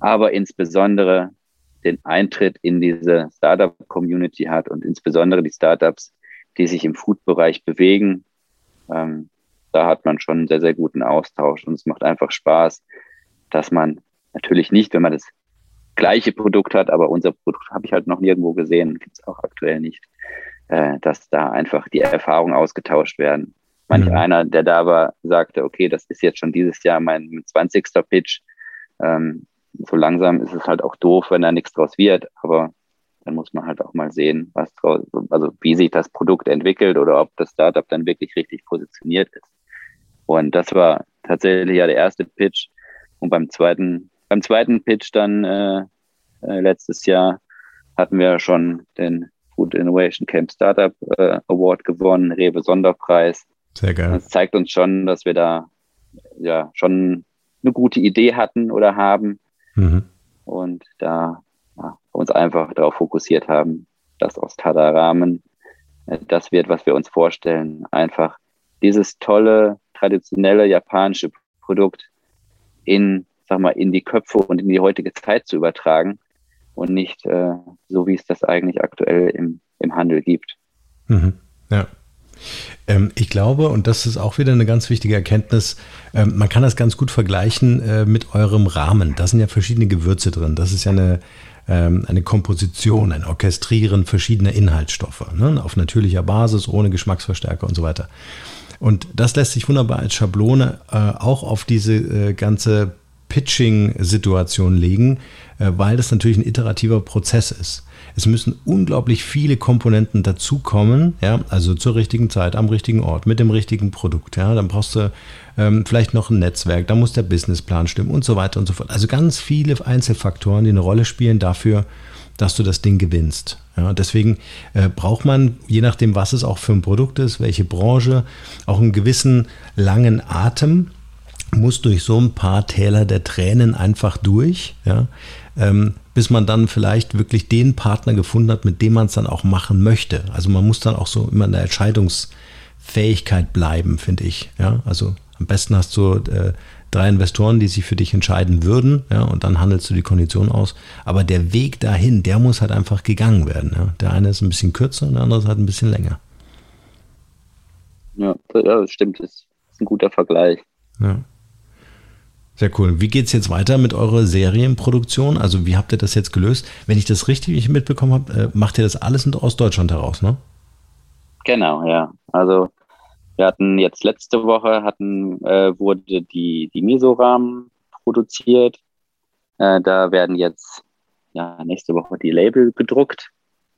aber insbesondere den Eintritt in diese Startup-Community hat und insbesondere die Startups, die sich im Food-Bereich bewegen. Ähm, da hat man schon einen sehr, sehr guten Austausch und es macht einfach Spaß, dass man natürlich nicht, wenn man das gleiche Produkt hat, aber unser Produkt habe ich halt noch nirgendwo gesehen, gibt es auch aktuell nicht, äh, dass da einfach die Erfahrungen ausgetauscht werden. Manch mhm. einer, der da war, sagte, okay, das ist jetzt schon dieses Jahr mein 20. Pitch. Ähm, so langsam ist es halt auch doof, wenn da nichts draus wird, aber dann muss man halt auch mal sehen, was draus, also wie sich das Produkt entwickelt oder ob das Startup dann wirklich richtig positioniert ist. Und das war tatsächlich ja der erste Pitch, und beim zweiten, beim zweiten Pitch dann äh, äh, letztes Jahr hatten wir schon den Food Innovation Camp Startup äh, Award gewonnen, Rewe Sonderpreis. Sehr geil. Das zeigt uns schon, dass wir da ja schon eine gute Idee hatten oder haben mhm. und da ja, uns einfach darauf fokussiert haben, dass aus Tada-Rahmen äh, das wird, was wir uns vorstellen. Einfach dieses tolle, traditionelle japanische Produkt in, sag mal, in die Köpfe und in die heutige Zeit zu übertragen und nicht äh, so, wie es das eigentlich aktuell im, im Handel gibt. Mhm. Ja. Ähm, ich glaube, und das ist auch wieder eine ganz wichtige Erkenntnis, ähm, man kann das ganz gut vergleichen äh, mit eurem Rahmen. Da sind ja verschiedene Gewürze drin. Das ist ja eine, ähm, eine Komposition, ein Orchestrieren verschiedener Inhaltsstoffe ne? auf natürlicher Basis, ohne Geschmacksverstärker und so weiter. Und das lässt sich wunderbar als Schablone äh, auch auf diese äh, ganze Pitching-Situation legen, äh, weil das natürlich ein iterativer Prozess ist. Es müssen unglaublich viele Komponenten dazukommen, ja, also zur richtigen Zeit, am richtigen Ort, mit dem richtigen Produkt. Ja, dann brauchst du ähm, vielleicht noch ein Netzwerk, da muss der Businessplan stimmen und so weiter und so fort. Also ganz viele Einzelfaktoren, die eine Rolle spielen dafür, dass du das Ding gewinnst. Ja, deswegen äh, braucht man, je nachdem, was es auch für ein Produkt ist, welche Branche, auch einen gewissen langen Atem, muss durch so ein paar Täler der Tränen einfach durch. Ja, ähm, bis man dann vielleicht wirklich den Partner gefunden hat, mit dem man es dann auch machen möchte. Also man muss dann auch so immer in der Entscheidungsfähigkeit bleiben, finde ich. Ja, also am besten hast du äh, drei Investoren, die sich für dich entscheiden würden, ja, und dann handelst du die Konditionen aus. Aber der Weg dahin, der muss halt einfach gegangen werden. Ja. Der eine ist ein bisschen kürzer und der andere ist halt ein bisschen länger. Ja, das stimmt. Das ist ein guter Vergleich. Ja. Sehr cool. Wie geht es jetzt weiter mit eurer Serienproduktion? Also wie habt ihr das jetzt gelöst? Wenn ich das richtig mitbekommen habe, äh, macht ihr das alles aus Deutschland heraus, ne? Genau, ja. Also wir hatten jetzt letzte Woche hatten äh, wurde die die Miso-Rahmen produziert. Äh, da werden jetzt ja nächste Woche die Label gedruckt,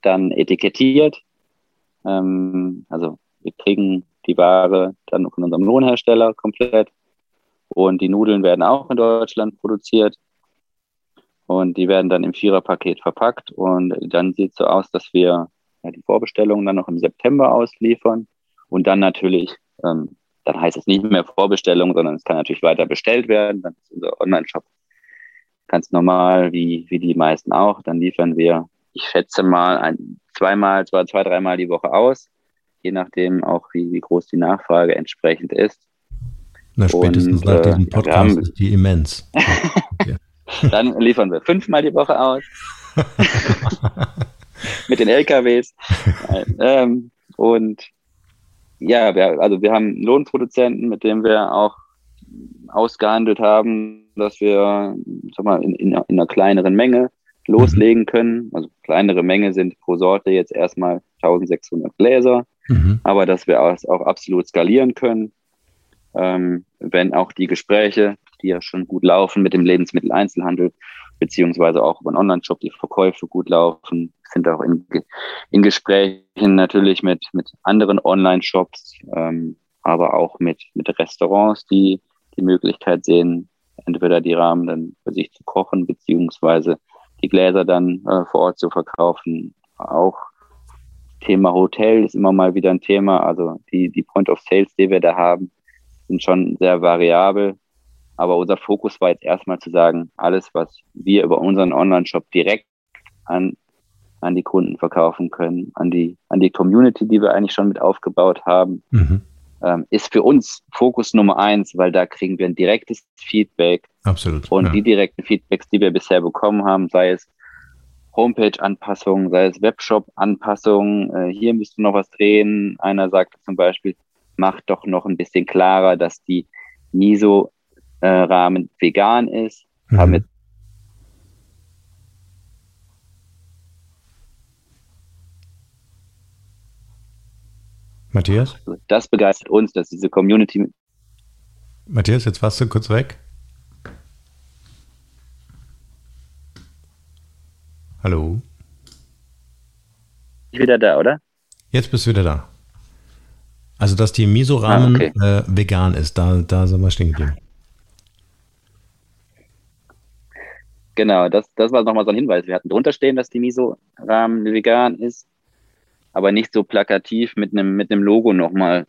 dann etikettiert. Ähm, also wir kriegen die Ware dann von unserem Lohnhersteller komplett und die Nudeln werden auch in Deutschland produziert. Und die werden dann im Viererpaket verpackt. Und dann sieht es so aus, dass wir ja, die Vorbestellungen dann noch im September ausliefern. Und dann natürlich, ähm, dann heißt es nicht mehr Vorbestellung, sondern es kann natürlich weiter bestellt werden. Dann ist unser Online-Shop ganz normal, wie, wie die meisten auch. Dann liefern wir, ich schätze mal, ein, zweimal, zwei, zwei, dreimal die Woche aus, je nachdem auch, wie, wie groß die Nachfrage entsprechend ist. Na, spätestens und, nach diesem äh, Podcast haben, ist die immens. Okay. Dann liefern wir fünfmal die Woche aus. Mit den LKWs. ähm, und ja, wir, also wir haben einen Lohnproduzenten, mit dem wir auch ausgehandelt haben, dass wir sag mal, in, in, in einer kleineren Menge loslegen können. Also kleinere Menge sind pro Sorte jetzt erstmal 1600 Gläser, mhm. aber dass wir auch, auch absolut skalieren können ähm, wenn auch die Gespräche, die ja schon gut laufen mit dem Lebensmitteleinzelhandel, beziehungsweise auch über den Online-Shop, die Verkäufe gut laufen, sind auch in, in Gesprächen natürlich mit, mit anderen Online-Shops, ähm, aber auch mit, mit Restaurants, die die Möglichkeit sehen, entweder die Rahmen dann für sich zu kochen, beziehungsweise die Gläser dann äh, vor Ort zu verkaufen. Auch Thema Hotel ist immer mal wieder ein Thema. Also die, die Point of Sales, die wir da haben, sind schon sehr variabel. Aber unser Fokus war jetzt erstmal zu sagen, alles, was wir über unseren Online-Shop direkt an, an die Kunden verkaufen können, an die, an die Community, die wir eigentlich schon mit aufgebaut haben, mhm. ähm, ist für uns Fokus Nummer eins, weil da kriegen wir ein direktes Feedback. Absolut. Und ja. die direkten Feedbacks, die wir bisher bekommen haben, sei es Homepage-Anpassungen, sei es Webshop-Anpassungen, äh, hier müsst du noch was drehen. Einer sagte zum Beispiel, macht doch noch ein bisschen klarer, dass die Miso-Rahmen äh, vegan ist. Mhm. Haben Matthias? Also das begeistert uns, dass diese Community. Matthias, jetzt warst du kurz weg. Hallo? Ich wieder da, oder? Jetzt bist du wieder da. Also, dass die Miso-Ramen ah, okay. äh, vegan ist, da, da sind wir stehen geblieben. Genau, das, das war nochmal so ein Hinweis. Wir hatten drunter stehen, dass die Miso-Rahmen vegan ist, aber nicht so plakativ mit einem mit einem Logo nochmal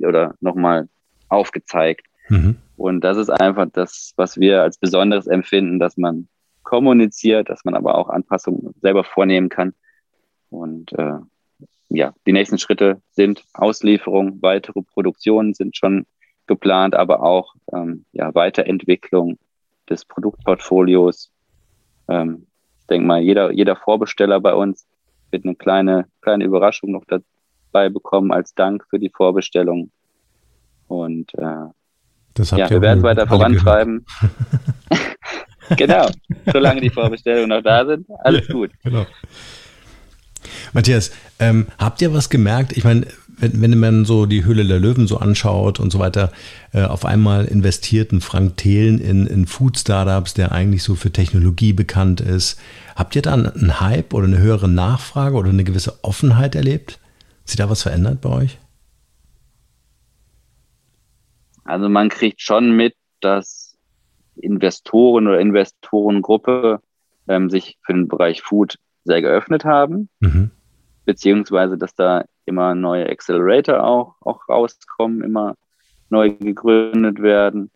oder nochmal aufgezeigt. Mhm. Und das ist einfach das, was wir als Besonderes empfinden, dass man kommuniziert, dass man aber auch Anpassungen selber vornehmen kann. Und äh, ja, die nächsten Schritte sind Auslieferung, weitere Produktionen sind schon geplant, aber auch ähm, ja, Weiterentwicklung des Produktportfolios. Ähm, ich denke mal, jeder, jeder Vorbesteller bei uns wird eine kleine, kleine Überraschung noch dabei bekommen als Dank für die Vorbestellung. Und äh, ja, wir werden es weiter vorantreiben. genau, solange die Vorbestellungen noch da sind, alles ja, gut. Genau. Matthias, ähm, habt ihr was gemerkt? Ich meine, wenn, wenn man so die Höhle der Löwen so anschaut und so weiter, äh, auf einmal investierten Frank Thelen in, in Food-Startups, der eigentlich so für Technologie bekannt ist. Habt ihr da einen Hype oder eine höhere Nachfrage oder eine gewisse Offenheit erlebt? Hat sich da was verändert bei euch? Also man kriegt schon mit, dass Investoren oder Investorengruppe ähm, sich für den Bereich Food sehr geöffnet haben, mhm. beziehungsweise dass da immer neue Accelerator auch, auch rauskommen, immer neu gegründet werden.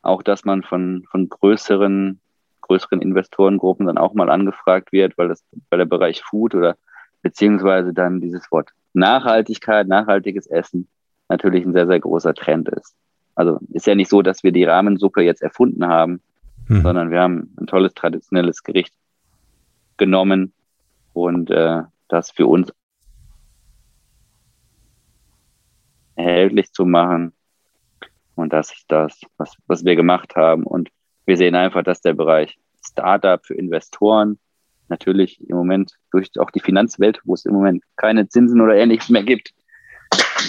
Auch, dass man von, von größeren, größeren Investorengruppen dann auch mal angefragt wird, weil das, weil der Bereich Food oder beziehungsweise dann dieses Wort Nachhaltigkeit, nachhaltiges Essen natürlich ein sehr, sehr großer Trend ist. Also ist ja nicht so, dass wir die Rahmensuppe jetzt erfunden haben, hm. sondern wir haben ein tolles traditionelles Gericht genommen und äh, das für uns erhältlich zu machen. Und das ist das, was, was wir gemacht haben. Und wir sehen einfach, dass der Bereich Startup für Investoren natürlich im Moment durch auch die Finanzwelt, wo es im Moment keine Zinsen oder ähnliches mehr gibt,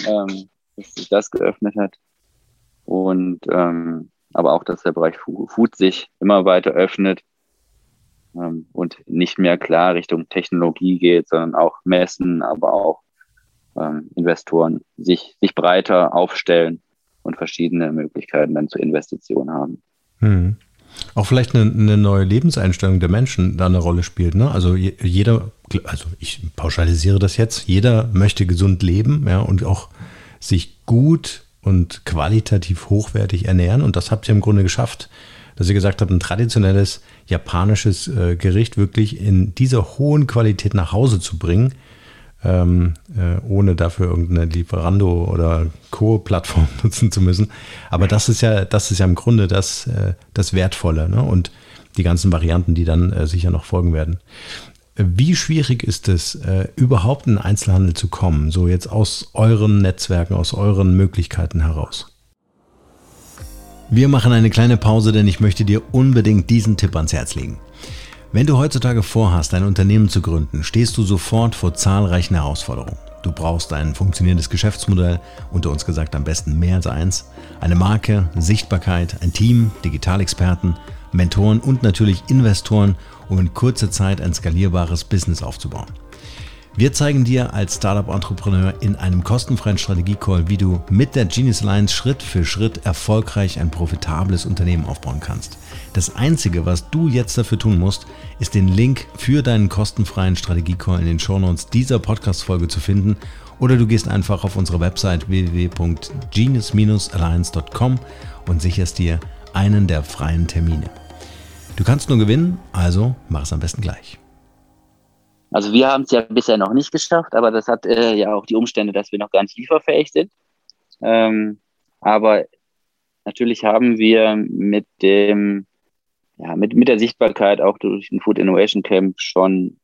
ähm, dass sich das geöffnet hat. Und ähm, aber auch, dass der Bereich Food sich immer weiter öffnet ähm, und nicht mehr klar Richtung Technologie geht, sondern auch Messen, aber auch ähm, Investoren sich, sich breiter aufstellen und verschiedene Möglichkeiten dann zur Investition haben. Hm. Auch vielleicht eine, eine, neue Lebenseinstellung der Menschen da eine Rolle spielt. Ne? Also jeder, also ich pauschalisiere das jetzt, jeder möchte gesund leben ja, und auch sich gut und qualitativ hochwertig ernähren. Und das habt ihr im Grunde geschafft, dass ihr gesagt habt, ein traditionelles japanisches äh, Gericht wirklich in dieser hohen Qualität nach Hause zu bringen, ähm, äh, ohne dafür irgendeine Lieferando oder Co-Plattform nutzen zu müssen. Aber das ist ja, das ist ja im Grunde das, äh, das Wertvolle ne? und die ganzen Varianten, die dann äh, sicher noch folgen werden. Wie schwierig ist es, äh, überhaupt in den Einzelhandel zu kommen, so jetzt aus euren Netzwerken, aus euren Möglichkeiten heraus? Wir machen eine kleine Pause, denn ich möchte dir unbedingt diesen Tipp ans Herz legen. Wenn du heutzutage vorhast, ein Unternehmen zu gründen, stehst du sofort vor zahlreichen Herausforderungen. Du brauchst ein funktionierendes Geschäftsmodell, unter uns gesagt am besten mehr als eins, eine Marke, Sichtbarkeit, ein Team, Digitalexperten, Mentoren und natürlich Investoren, um in kurzer Zeit ein skalierbares Business aufzubauen. Wir zeigen dir als Startup-Entrepreneur in einem kostenfreien Strategie-Call, wie du mit der Genius Alliance Schritt für Schritt erfolgreich ein profitables Unternehmen aufbauen kannst. Das Einzige, was du jetzt dafür tun musst, ist den Link für deinen kostenfreien Strategie-Call in den Shownotes dieser Podcast-Folge zu finden oder du gehst einfach auf unsere Website www.genius-alliance.com und sicherst dir einen der freien Termine. Du kannst nur gewinnen, also mach es am besten gleich. Also wir haben es ja bisher noch nicht geschafft, aber das hat äh, ja auch die Umstände, dass wir noch gar nicht lieferfähig sind. Ähm, aber natürlich haben wir mit dem, ja, mit, mit der Sichtbarkeit auch durch den Food Innovation Camp schon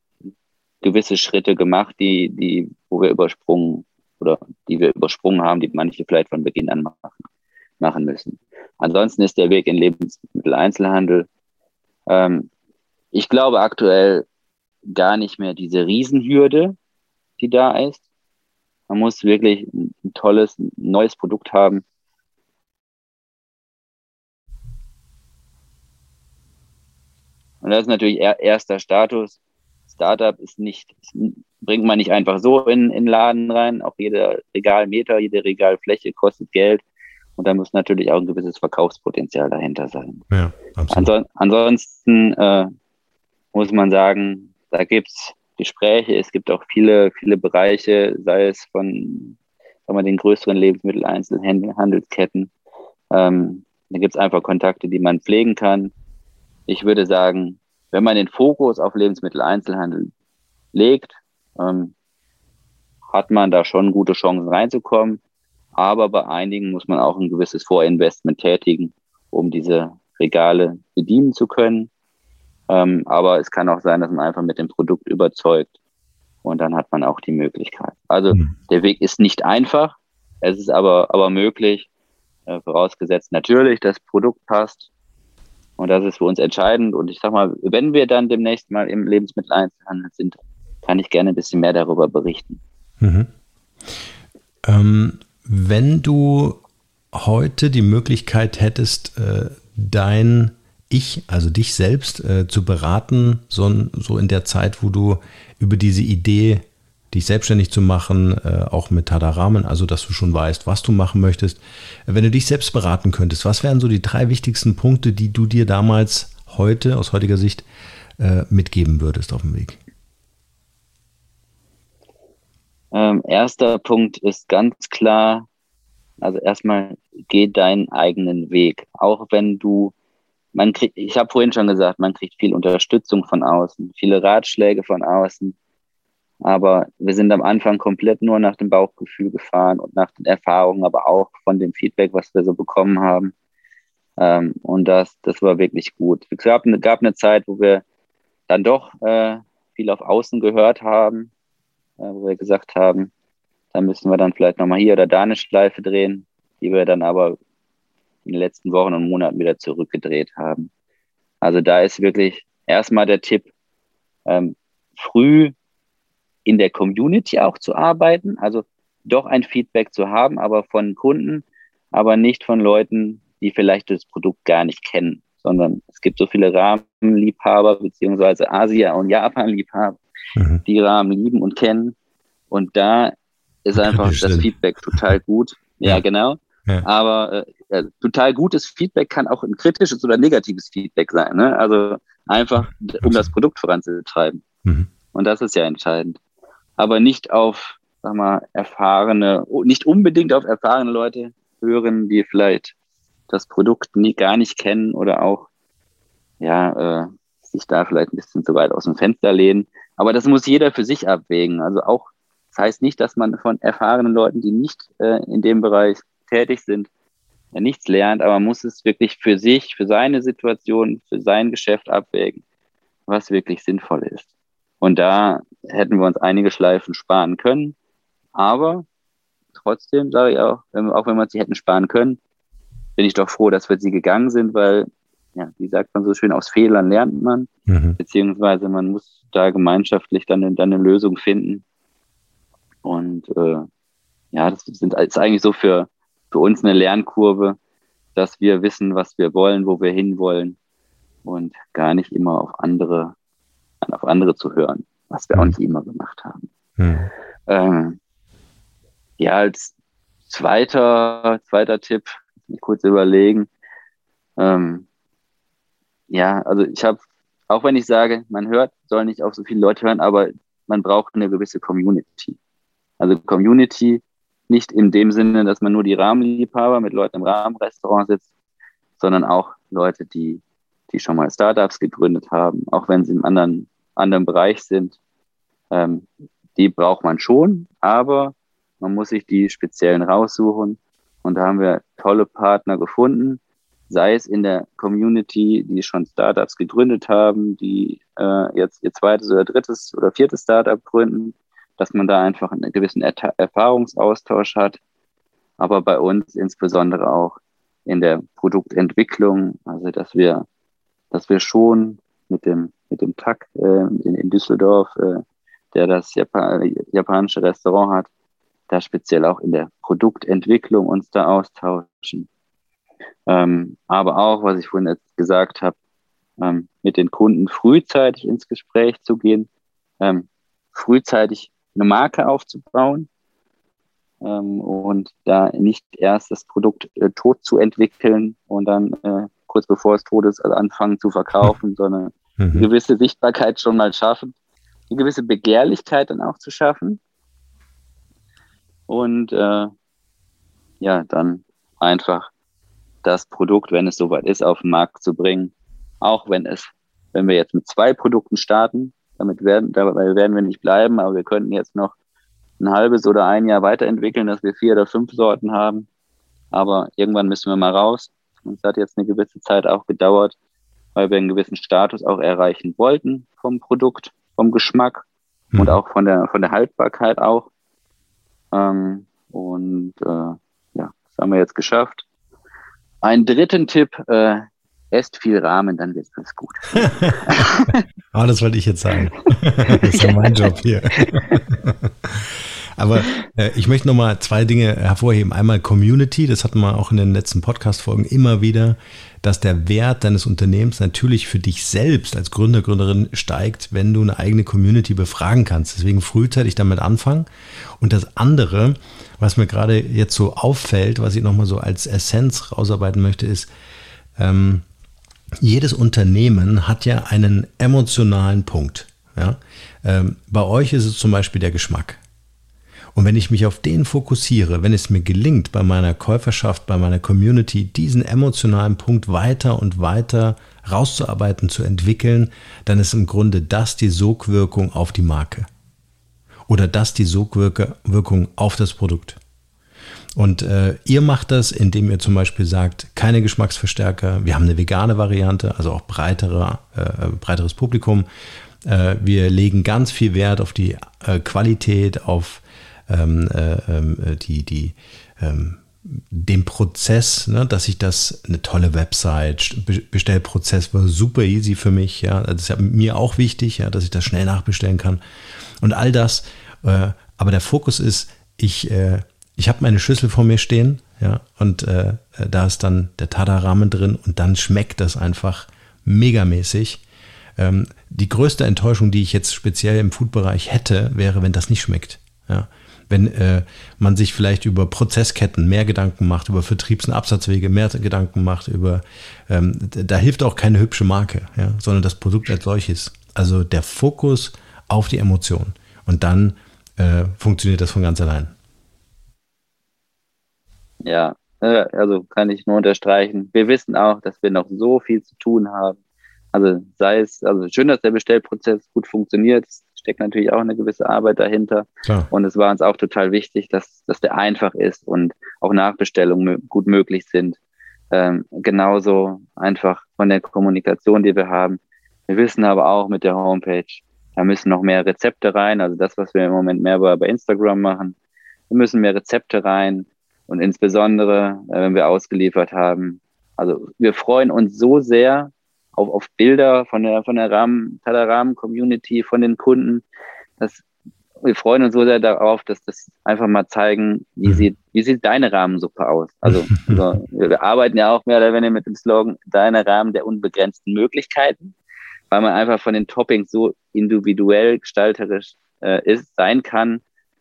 gewisse Schritte gemacht, die, die, wo wir übersprungen oder die wir übersprungen haben, die manche vielleicht von Beginn an machen, machen müssen. Ansonsten ist der Weg in Lebensmitteleinzelhandel. Ähm, ich glaube aktuell gar nicht mehr diese Riesenhürde, die da ist. Man muss wirklich ein tolles, neues Produkt haben. Und das ist natürlich erster Status. Startup ist nicht, bringt man nicht einfach so in, in Laden rein. Auch jeder Regalmeter, jede Regalfläche kostet Geld. Und da muss natürlich auch ein gewisses Verkaufspotenzial dahinter sein. Ja, absolut. ansonsten äh, muss man sagen, da gibt es Gespräche, es gibt auch viele, viele Bereiche, sei es von sagen wir, den größeren Lebensmitteleinzelhandelsketten, ähm, Da gibt es einfach Kontakte, die man pflegen kann. Ich würde sagen, wenn man den Fokus auf Lebensmitteleinzelhandel legt, ähm, hat man da schon gute Chancen reinzukommen. Aber bei einigen muss man auch ein gewisses Vorinvestment tätigen, um diese Regale bedienen zu können. Ähm, aber es kann auch sein, dass man einfach mit dem Produkt überzeugt und dann hat man auch die Möglichkeit. Also mhm. der Weg ist nicht einfach, es ist aber, aber möglich, äh, vorausgesetzt natürlich, das Produkt passt. Und das ist für uns entscheidend. Und ich sag mal, wenn wir dann demnächst mal im Lebensmitteleinzelhandel sind, kann ich gerne ein bisschen mehr darüber berichten. Mhm. Ähm, wenn du heute die Möglichkeit hättest, äh, dein Ich, also dich selbst, äh, zu beraten, so, so in der Zeit, wo du über diese Idee, dich selbstständig zu machen, äh, auch mit Tadaramen, also dass du schon weißt, was du machen möchtest. Wenn du dich selbst beraten könntest, was wären so die drei wichtigsten Punkte, die du dir damals heute aus heutiger Sicht äh, mitgeben würdest auf dem Weg? Ähm, erster Punkt ist ganz klar, also erstmal geh deinen eigenen Weg. Auch wenn du, man kriegt, ich habe vorhin schon gesagt, man kriegt viel Unterstützung von außen, viele Ratschläge von außen. Aber wir sind am Anfang komplett nur nach dem Bauchgefühl gefahren und nach den Erfahrungen, aber auch von dem Feedback, was wir so bekommen haben. Ähm, und das, das war wirklich gut. Es gab, gab eine Zeit, wo wir dann doch äh, viel auf Außen gehört haben, äh, wo wir gesagt haben, da müssen wir dann vielleicht nochmal hier oder da eine Schleife drehen, die wir dann aber in den letzten Wochen und Monaten wieder zurückgedreht haben. Also da ist wirklich erstmal der Tipp, ähm, früh in der Community auch zu arbeiten, also doch ein Feedback zu haben, aber von Kunden, aber nicht von Leuten, die vielleicht das Produkt gar nicht kennen, sondern es gibt so viele Rahmenliebhaber beziehungsweise Asia- und Japan-Liebhaber, mhm. die Rahmen lieben und kennen. Und da ist einfach das Feedback total gut. Ja, ja. genau. Ja. Aber äh, total gutes Feedback kann auch ein kritisches oder negatives Feedback sein. Ne? Also einfach, um das Produkt voranzutreiben. Mhm. Und das ist ja entscheidend. Aber nicht auf, sag mal, erfahrene, nicht unbedingt auf erfahrene Leute hören, die vielleicht das Produkt nie, gar nicht kennen oder auch, ja, äh, sich da vielleicht ein bisschen zu weit aus dem Fenster lehnen. Aber das muss jeder für sich abwägen. Also auch das heißt nicht, dass man von erfahrenen Leuten, die nicht äh, in dem Bereich tätig sind, ja, nichts lernt, aber man muss es wirklich für sich, für seine Situation, für sein Geschäft abwägen, was wirklich sinnvoll ist. Und da hätten wir uns einige Schleifen sparen können. Aber trotzdem sage ich auch, wenn, auch wenn wir sie hätten sparen können, bin ich doch froh, dass wir sie gegangen sind, weil, ja, wie sagt man so schön, aus Fehlern lernt man, mhm. beziehungsweise man muss da gemeinschaftlich dann, dann eine Lösung finden, und äh, ja, das sind, ist eigentlich so für, für uns eine Lernkurve, dass wir wissen, was wir wollen, wo wir hinwollen und gar nicht immer auf andere, auf andere zu hören, was wir mhm. auch nicht immer gemacht haben. Mhm. Ähm, ja, als zweiter, zweiter Tipp, kurz überlegen. Ähm, ja, also ich habe, auch wenn ich sage, man hört, soll nicht auf so viele Leute hören, aber man braucht eine gewisse Community. Also Community nicht in dem Sinne, dass man nur die Rahmenliebhaber mit Leuten im Rahmenrestaurant sitzt, sondern auch Leute, die, die schon mal Startups gegründet haben, auch wenn sie im anderen, anderen Bereich sind. Ähm, die braucht man schon, aber man muss sich die speziellen raussuchen. Und da haben wir tolle Partner gefunden, sei es in der Community, die schon Startups gegründet haben, die äh, jetzt ihr zweites oder drittes oder viertes Startup gründen, dass man da einfach einen gewissen er Erfahrungsaustausch hat. Aber bei uns insbesondere auch in der Produktentwicklung, also dass wir, dass wir schon mit dem, mit dem TAC äh, in, in, Düsseldorf, äh, der das Japan japanische Restaurant hat, da speziell auch in der Produktentwicklung uns da austauschen. Ähm, aber auch, was ich vorhin gesagt habe, ähm, mit den Kunden frühzeitig ins Gespräch zu gehen, ähm, frühzeitig eine Marke aufzubauen ähm, und da nicht erst das Produkt äh, tot zu entwickeln und dann äh, kurz bevor es tot ist, also anfangen zu verkaufen, sondern mhm. eine gewisse Sichtbarkeit schon mal schaffen, eine gewisse Begehrlichkeit dann auch zu schaffen und äh, ja, dann einfach das Produkt, wenn es soweit ist, auf den Markt zu bringen. Auch wenn es, wenn wir jetzt mit zwei Produkten starten, damit werden, dabei werden wir nicht bleiben, aber wir könnten jetzt noch ein halbes oder ein Jahr weiterentwickeln, dass wir vier oder fünf Sorten haben. Aber irgendwann müssen wir mal raus. Und es hat jetzt eine gewisse Zeit auch gedauert, weil wir einen gewissen Status auch erreichen wollten vom Produkt, vom Geschmack mhm. und auch von der, von der Haltbarkeit auch. Ähm, und äh, ja, das haben wir jetzt geschafft. Einen dritten Tipp, äh, esst viel Rahmen, dann wird es gut. ah, das wollte ich jetzt sagen. das ist ja mein Job hier. Aber äh, ich möchte nochmal zwei Dinge hervorheben. Einmal Community, das hatten wir auch in den letzten Podcast-Folgen immer wieder, dass der Wert deines Unternehmens natürlich für dich selbst als Gründer, Gründerin steigt, wenn du eine eigene Community befragen kannst. Deswegen frühzeitig damit anfangen. Und das andere, was mir gerade jetzt so auffällt, was ich nochmal so als Essenz rausarbeiten möchte, ist, ähm, jedes Unternehmen hat ja einen emotionalen Punkt. Ja? Ähm, bei euch ist es zum Beispiel der Geschmack. Und wenn ich mich auf den fokussiere, wenn es mir gelingt, bei meiner Käuferschaft, bei meiner Community diesen emotionalen Punkt weiter und weiter rauszuarbeiten, zu entwickeln, dann ist im Grunde das die Sogwirkung auf die Marke. Oder das die Sogwirkung auf das Produkt. Und äh, ihr macht das, indem ihr zum Beispiel sagt, keine Geschmacksverstärker. Wir haben eine vegane Variante, also auch breitere, äh, breiteres Publikum. Äh, wir legen ganz viel Wert auf die äh, Qualität, auf ähm, äh, ähm, die, die, ähm, den Prozess, ne, dass ich das eine tolle Website, Bestellprozess war super easy für mich, ja, das ist ja mir auch wichtig, ja, dass ich das schnell nachbestellen kann und all das. Äh, aber der Fokus ist, ich äh, ich habe meine Schüssel vor mir stehen, ja, und äh, da ist dann der Tada-Rahmen drin und dann schmeckt das einfach megamäßig. Ähm, die größte Enttäuschung, die ich jetzt speziell im Food-Bereich hätte, wäre, wenn das nicht schmeckt. Ja. Wenn äh, man sich vielleicht über Prozessketten mehr Gedanken macht, über Vertriebs- und Absatzwege mehr Gedanken macht, über ähm, da hilft auch keine hübsche Marke, ja, sondern das Produkt als solches. Also der Fokus auf die Emotion. Und dann äh, funktioniert das von ganz allein. Ja, äh, also kann ich nur unterstreichen. Wir wissen auch, dass wir noch so viel zu tun haben. Also sei es, also schön, dass der Bestellprozess gut funktioniert. Steckt natürlich auch eine gewisse Arbeit dahinter. Klar. Und es war uns auch total wichtig, dass, dass der einfach ist und auch Nachbestellungen gut möglich sind. Ähm, genauso einfach von der Kommunikation, die wir haben. Wir wissen aber auch mit der Homepage, da müssen noch mehr Rezepte rein. Also das, was wir im Moment mehr bei, bei Instagram machen. Wir müssen mehr Rezepte rein. Und insbesondere, äh, wenn wir ausgeliefert haben. Also wir freuen uns so sehr auf, auf Bilder von der, von der Rahmen, Rahmen-Community, von den Kunden, dass wir freuen uns so sehr darauf, dass das einfach mal zeigen, wie mhm. sieht, wie sieht deine Rahmensuppe aus? Also, also wir arbeiten ja auch mehr oder weniger mit dem Slogan, deine Rahmen der unbegrenzten Möglichkeiten, weil man einfach von den Toppings so individuell gestalterisch äh, ist, sein kann,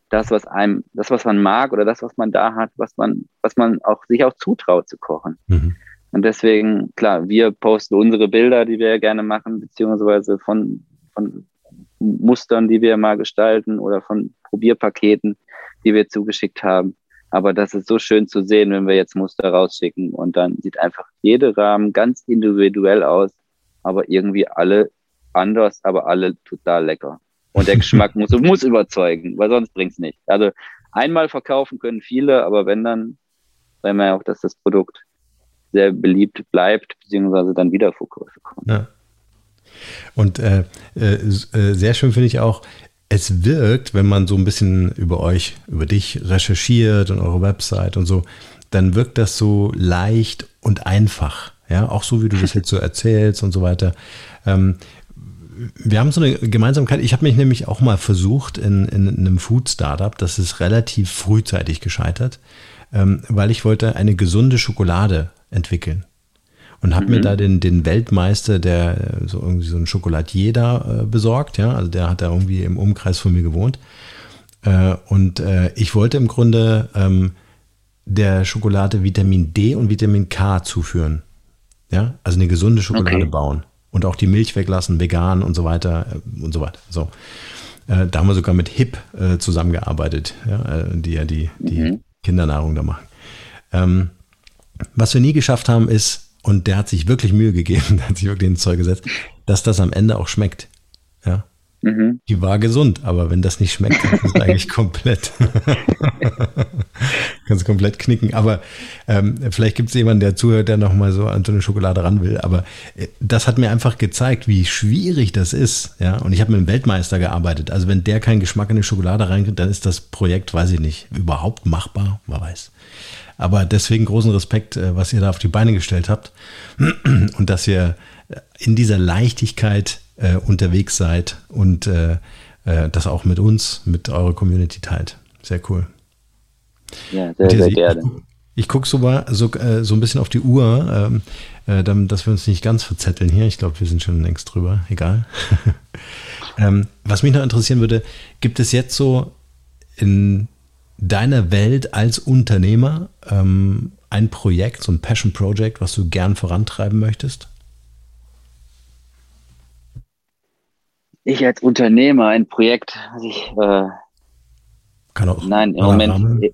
das, was einem, das, was man mag oder das, was man da hat, was man, was man auch sich auch zutraut zu kochen. Mhm. Und deswegen, klar, wir posten unsere Bilder, die wir gerne machen, beziehungsweise von, von Mustern, die wir mal gestalten oder von Probierpaketen, die wir zugeschickt haben. Aber das ist so schön zu sehen, wenn wir jetzt Muster rausschicken und dann sieht einfach jede Rahmen ganz individuell aus, aber irgendwie alle anders, aber alle total lecker. Und der Geschmack muss, muss überzeugen, weil sonst bringt es nicht. Also einmal verkaufen können viele, aber wenn dann, wollen wir ja auch, dass das Produkt sehr beliebt bleibt, beziehungsweise dann wieder Verkäufe kommen. Ja. Und äh, äh, äh, sehr schön finde ich auch, es wirkt, wenn man so ein bisschen über euch, über dich recherchiert und eure Website und so, dann wirkt das so leicht und einfach. Ja, auch so wie du das jetzt so erzählst und so weiter. Ähm, wir haben so eine Gemeinsamkeit. Ich habe mich nämlich auch mal versucht in, in, einem Food-Startup. Das ist relativ frühzeitig gescheitert, ähm, weil ich wollte eine gesunde Schokolade entwickeln. Und habe mhm. mir da den, den Weltmeister, der so irgendwie so ein Schokoladier da äh, besorgt. Ja, also der hat da irgendwie im Umkreis von mir gewohnt. Äh, und äh, ich wollte im Grunde ähm, der Schokolade Vitamin D und Vitamin K zuführen. Ja, also eine gesunde Schokolade okay. bauen und auch die Milch weglassen, vegan und so weiter äh, und so weiter. So. Äh, da haben wir sogar mit HIP äh, zusammengearbeitet, ja, die ja die, die mhm. Kindernahrung da machen. Ähm, Was wir nie geschafft haben, ist, und der hat sich wirklich Mühe gegeben, der hat sich wirklich ins Zeug gesetzt, dass das am Ende auch schmeckt. Ja. Mhm. Die war gesund, aber wenn das nicht schmeckt, dann ist es eigentlich komplett. Kannst komplett knicken. Aber ähm, vielleicht gibt es jemanden, der zuhört, der nochmal so an so eine Schokolade ran will. Aber äh, das hat mir einfach gezeigt, wie schwierig das ist. Ja, und ich habe mit einem Weltmeister gearbeitet. Also wenn der keinen Geschmack in die Schokolade reinkriegt, dann ist das Projekt, weiß ich nicht, überhaupt machbar. Man weiß. Aber deswegen großen Respekt, äh, was ihr da auf die Beine gestellt habt und dass ihr in dieser Leichtigkeit äh, unterwegs seid und äh, äh, das auch mit uns, mit eurer Community teilt. Sehr cool. Ja, sehr, sehr gerne. Ich, ich gucke so, mal, so, äh, so ein bisschen auf die Uhr, ähm, äh, damit, dass wir uns nicht ganz verzetteln hier. Ich glaube, wir sind schon längst drüber. Egal. ähm, was mich noch interessieren würde, gibt es jetzt so in deiner Welt als Unternehmer ähm, ein Projekt, so ein Passion Project, was du gern vorantreiben möchtest? Ich als Unternehmer ein Projekt, was ich äh, kann auch. Nein, im Moment,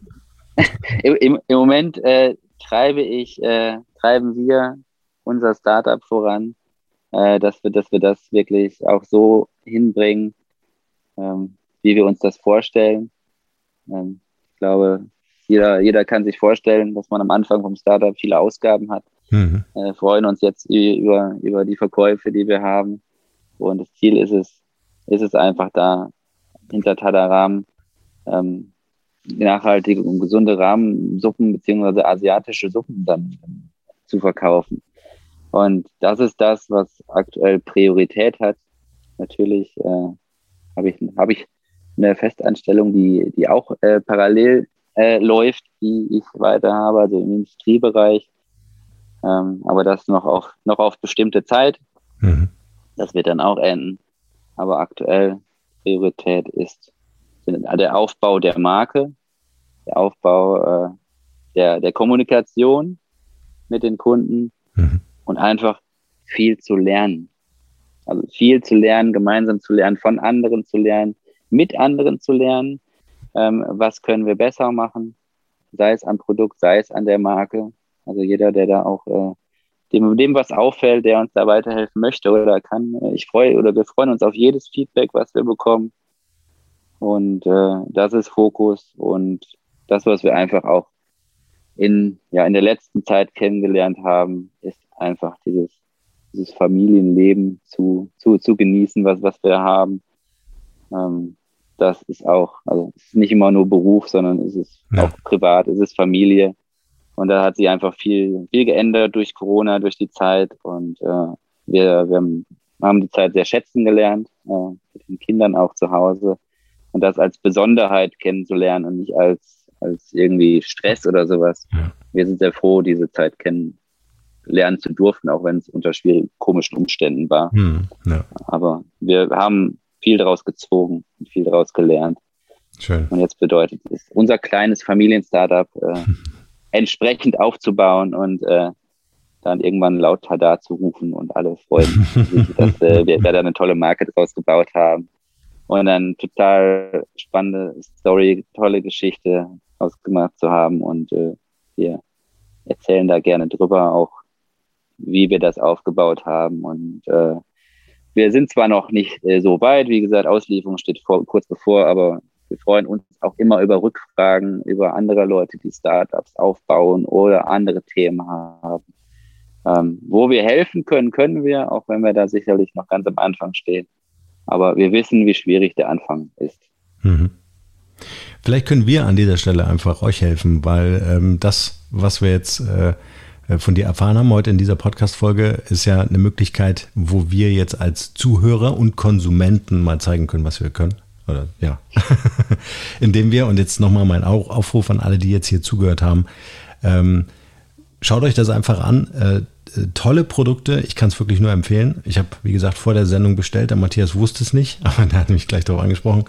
im, im, im, Moment äh, treibe ich, äh, treiben wir unser Startup voran, äh, dass wir, dass wir das wirklich auch so hinbringen, ähm, wie wir uns das vorstellen. Ähm, glaube, jeder, jeder kann sich vorstellen, dass man am Anfang vom Startup viele Ausgaben hat. Mhm. Äh, freuen uns jetzt über, über die Verkäufe, die wir haben. Und das Ziel ist es, ist es einfach da hinter Tadaram ähm, nachhaltige und gesunde Rahmensuppen beziehungsweise asiatische Suppen dann zu verkaufen. Und das ist das, was aktuell Priorität hat. Natürlich äh, habe ich, hab ich eine Festanstellung, die, die auch äh, parallel äh, läuft, die ich weiter habe, also im Industriebereich. Ähm, aber das noch auf, noch auf bestimmte Zeit. Mhm. Das wird dann auch enden. Aber aktuell Priorität ist der Aufbau der Marke, der Aufbau äh, der, der Kommunikation mit den Kunden mhm. und einfach viel zu lernen. Also viel zu lernen, gemeinsam zu lernen, von anderen zu lernen, mit anderen zu lernen. Ähm, was können wir besser machen? Sei es am Produkt, sei es an der Marke. Also jeder, der da auch äh, dem, dem was auffällt, der uns da weiterhelfen möchte oder kann. Ich freue oder wir freuen uns auf jedes Feedback, was wir bekommen. Und äh, das ist Fokus und das, was wir einfach auch in, ja, in der letzten Zeit kennengelernt haben, ist einfach dieses, dieses Familienleben zu, zu, zu genießen, was, was wir haben. Ähm, das ist auch, also es ist nicht immer nur Beruf, sondern es ist ja. auch privat, es ist Familie. Und da hat sich einfach viel, viel geändert durch Corona, durch die Zeit. Und äh, wir, wir haben die Zeit sehr schätzen gelernt, äh, mit den Kindern auch zu Hause. Und das als Besonderheit kennenzulernen und nicht als, als irgendwie Stress oder sowas. Ja. Wir sind sehr froh, diese Zeit kennenlernen zu dürfen, auch wenn es unter schwierigen, komischen Umständen war. Hm, ja. Aber wir haben viel daraus gezogen und viel daraus gelernt. Schön. Und jetzt bedeutet es, unser kleines Familien-Startup äh, entsprechend aufzubauen und äh, dann irgendwann laut Tada zu rufen und alle freuen sich, dass äh, wir, wir da eine tolle Marke draus gebaut haben. Und dann total spannende Story, tolle Geschichte ausgemacht zu haben. Und äh, wir erzählen da gerne drüber, auch wie wir das aufgebaut haben. Und äh, wir sind zwar noch nicht äh, so weit, wie gesagt, Auslieferung steht vor, kurz bevor, aber wir freuen uns auch immer über Rückfragen über andere Leute, die Startups aufbauen oder andere Themen haben. Ähm, wo wir helfen können, können wir, auch wenn wir da sicherlich noch ganz am Anfang stehen. Aber wir wissen, wie schwierig der Anfang ist. Mhm. Vielleicht können wir an dieser Stelle einfach euch helfen, weil ähm, das, was wir jetzt äh, von dir erfahren haben heute in dieser Podcast-Folge, ist ja eine Möglichkeit, wo wir jetzt als Zuhörer und Konsumenten mal zeigen können, was wir können. Oder ja. Indem wir, und jetzt nochmal mein Aufruf an alle, die jetzt hier zugehört haben, ähm, schaut euch das einfach an. Äh, äh tolle Produkte, ich kann es wirklich nur empfehlen. Ich habe, wie gesagt, vor der Sendung bestellt. Der Matthias wusste es nicht, aber der hat mich gleich darauf angesprochen.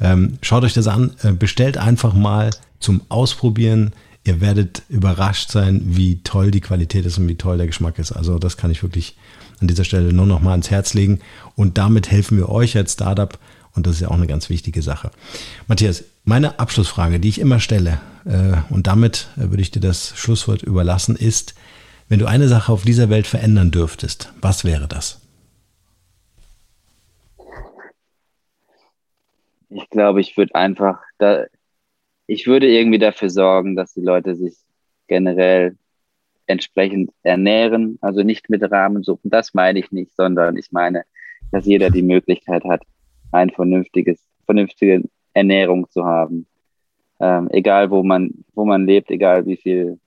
Ähm, schaut euch das an, äh, bestellt einfach mal zum Ausprobieren. Ihr werdet überrascht sein, wie toll die Qualität ist und wie toll der Geschmack ist. Also das kann ich wirklich an dieser Stelle nur noch mal ans Herz legen. Und damit helfen wir euch als Startup und das ist ja auch eine ganz wichtige Sache. Matthias, Meine Abschlussfrage, die ich immer stelle, äh, und damit äh, würde ich dir das Schlusswort überlassen, ist, wenn du eine Sache auf dieser Welt verändern dürftest, was wäre das? Ich glaube, ich würde einfach, da, ich würde irgendwie dafür sorgen, dass die Leute sich generell entsprechend ernähren, also nicht mit Rahmensuppen, das meine ich nicht, sondern ich meine, dass jeder die Möglichkeit hat, ein vernünftiges, vernünftige Ernährung zu haben. Ähm, egal wo man, wo man lebt, egal wie viel,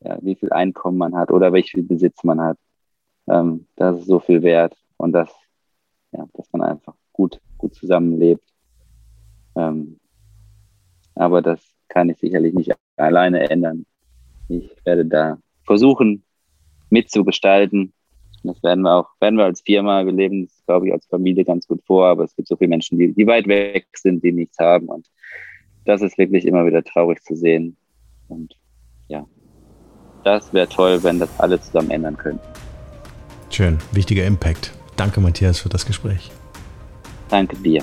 ja, wie viel Einkommen man hat oder welch viel Besitz man hat. Ähm, das ist so viel wert und das, ja, dass man einfach gut, gut zusammenlebt. Ähm, aber das kann ich sicherlich nicht alleine ändern. Ich werde da versuchen, mitzugestalten. Das werden wir auch, werden wir als Firma, wir leben es, glaube ich, als Familie ganz gut vor, aber es gibt so viele Menschen, die, die weit weg sind, die nichts haben. Und das ist wirklich immer wieder traurig zu sehen. Und ja, das wäre toll, wenn das alle zusammen ändern könnten. Schön, wichtiger Impact. Danke, Matthias, für das Gespräch. Danke dir.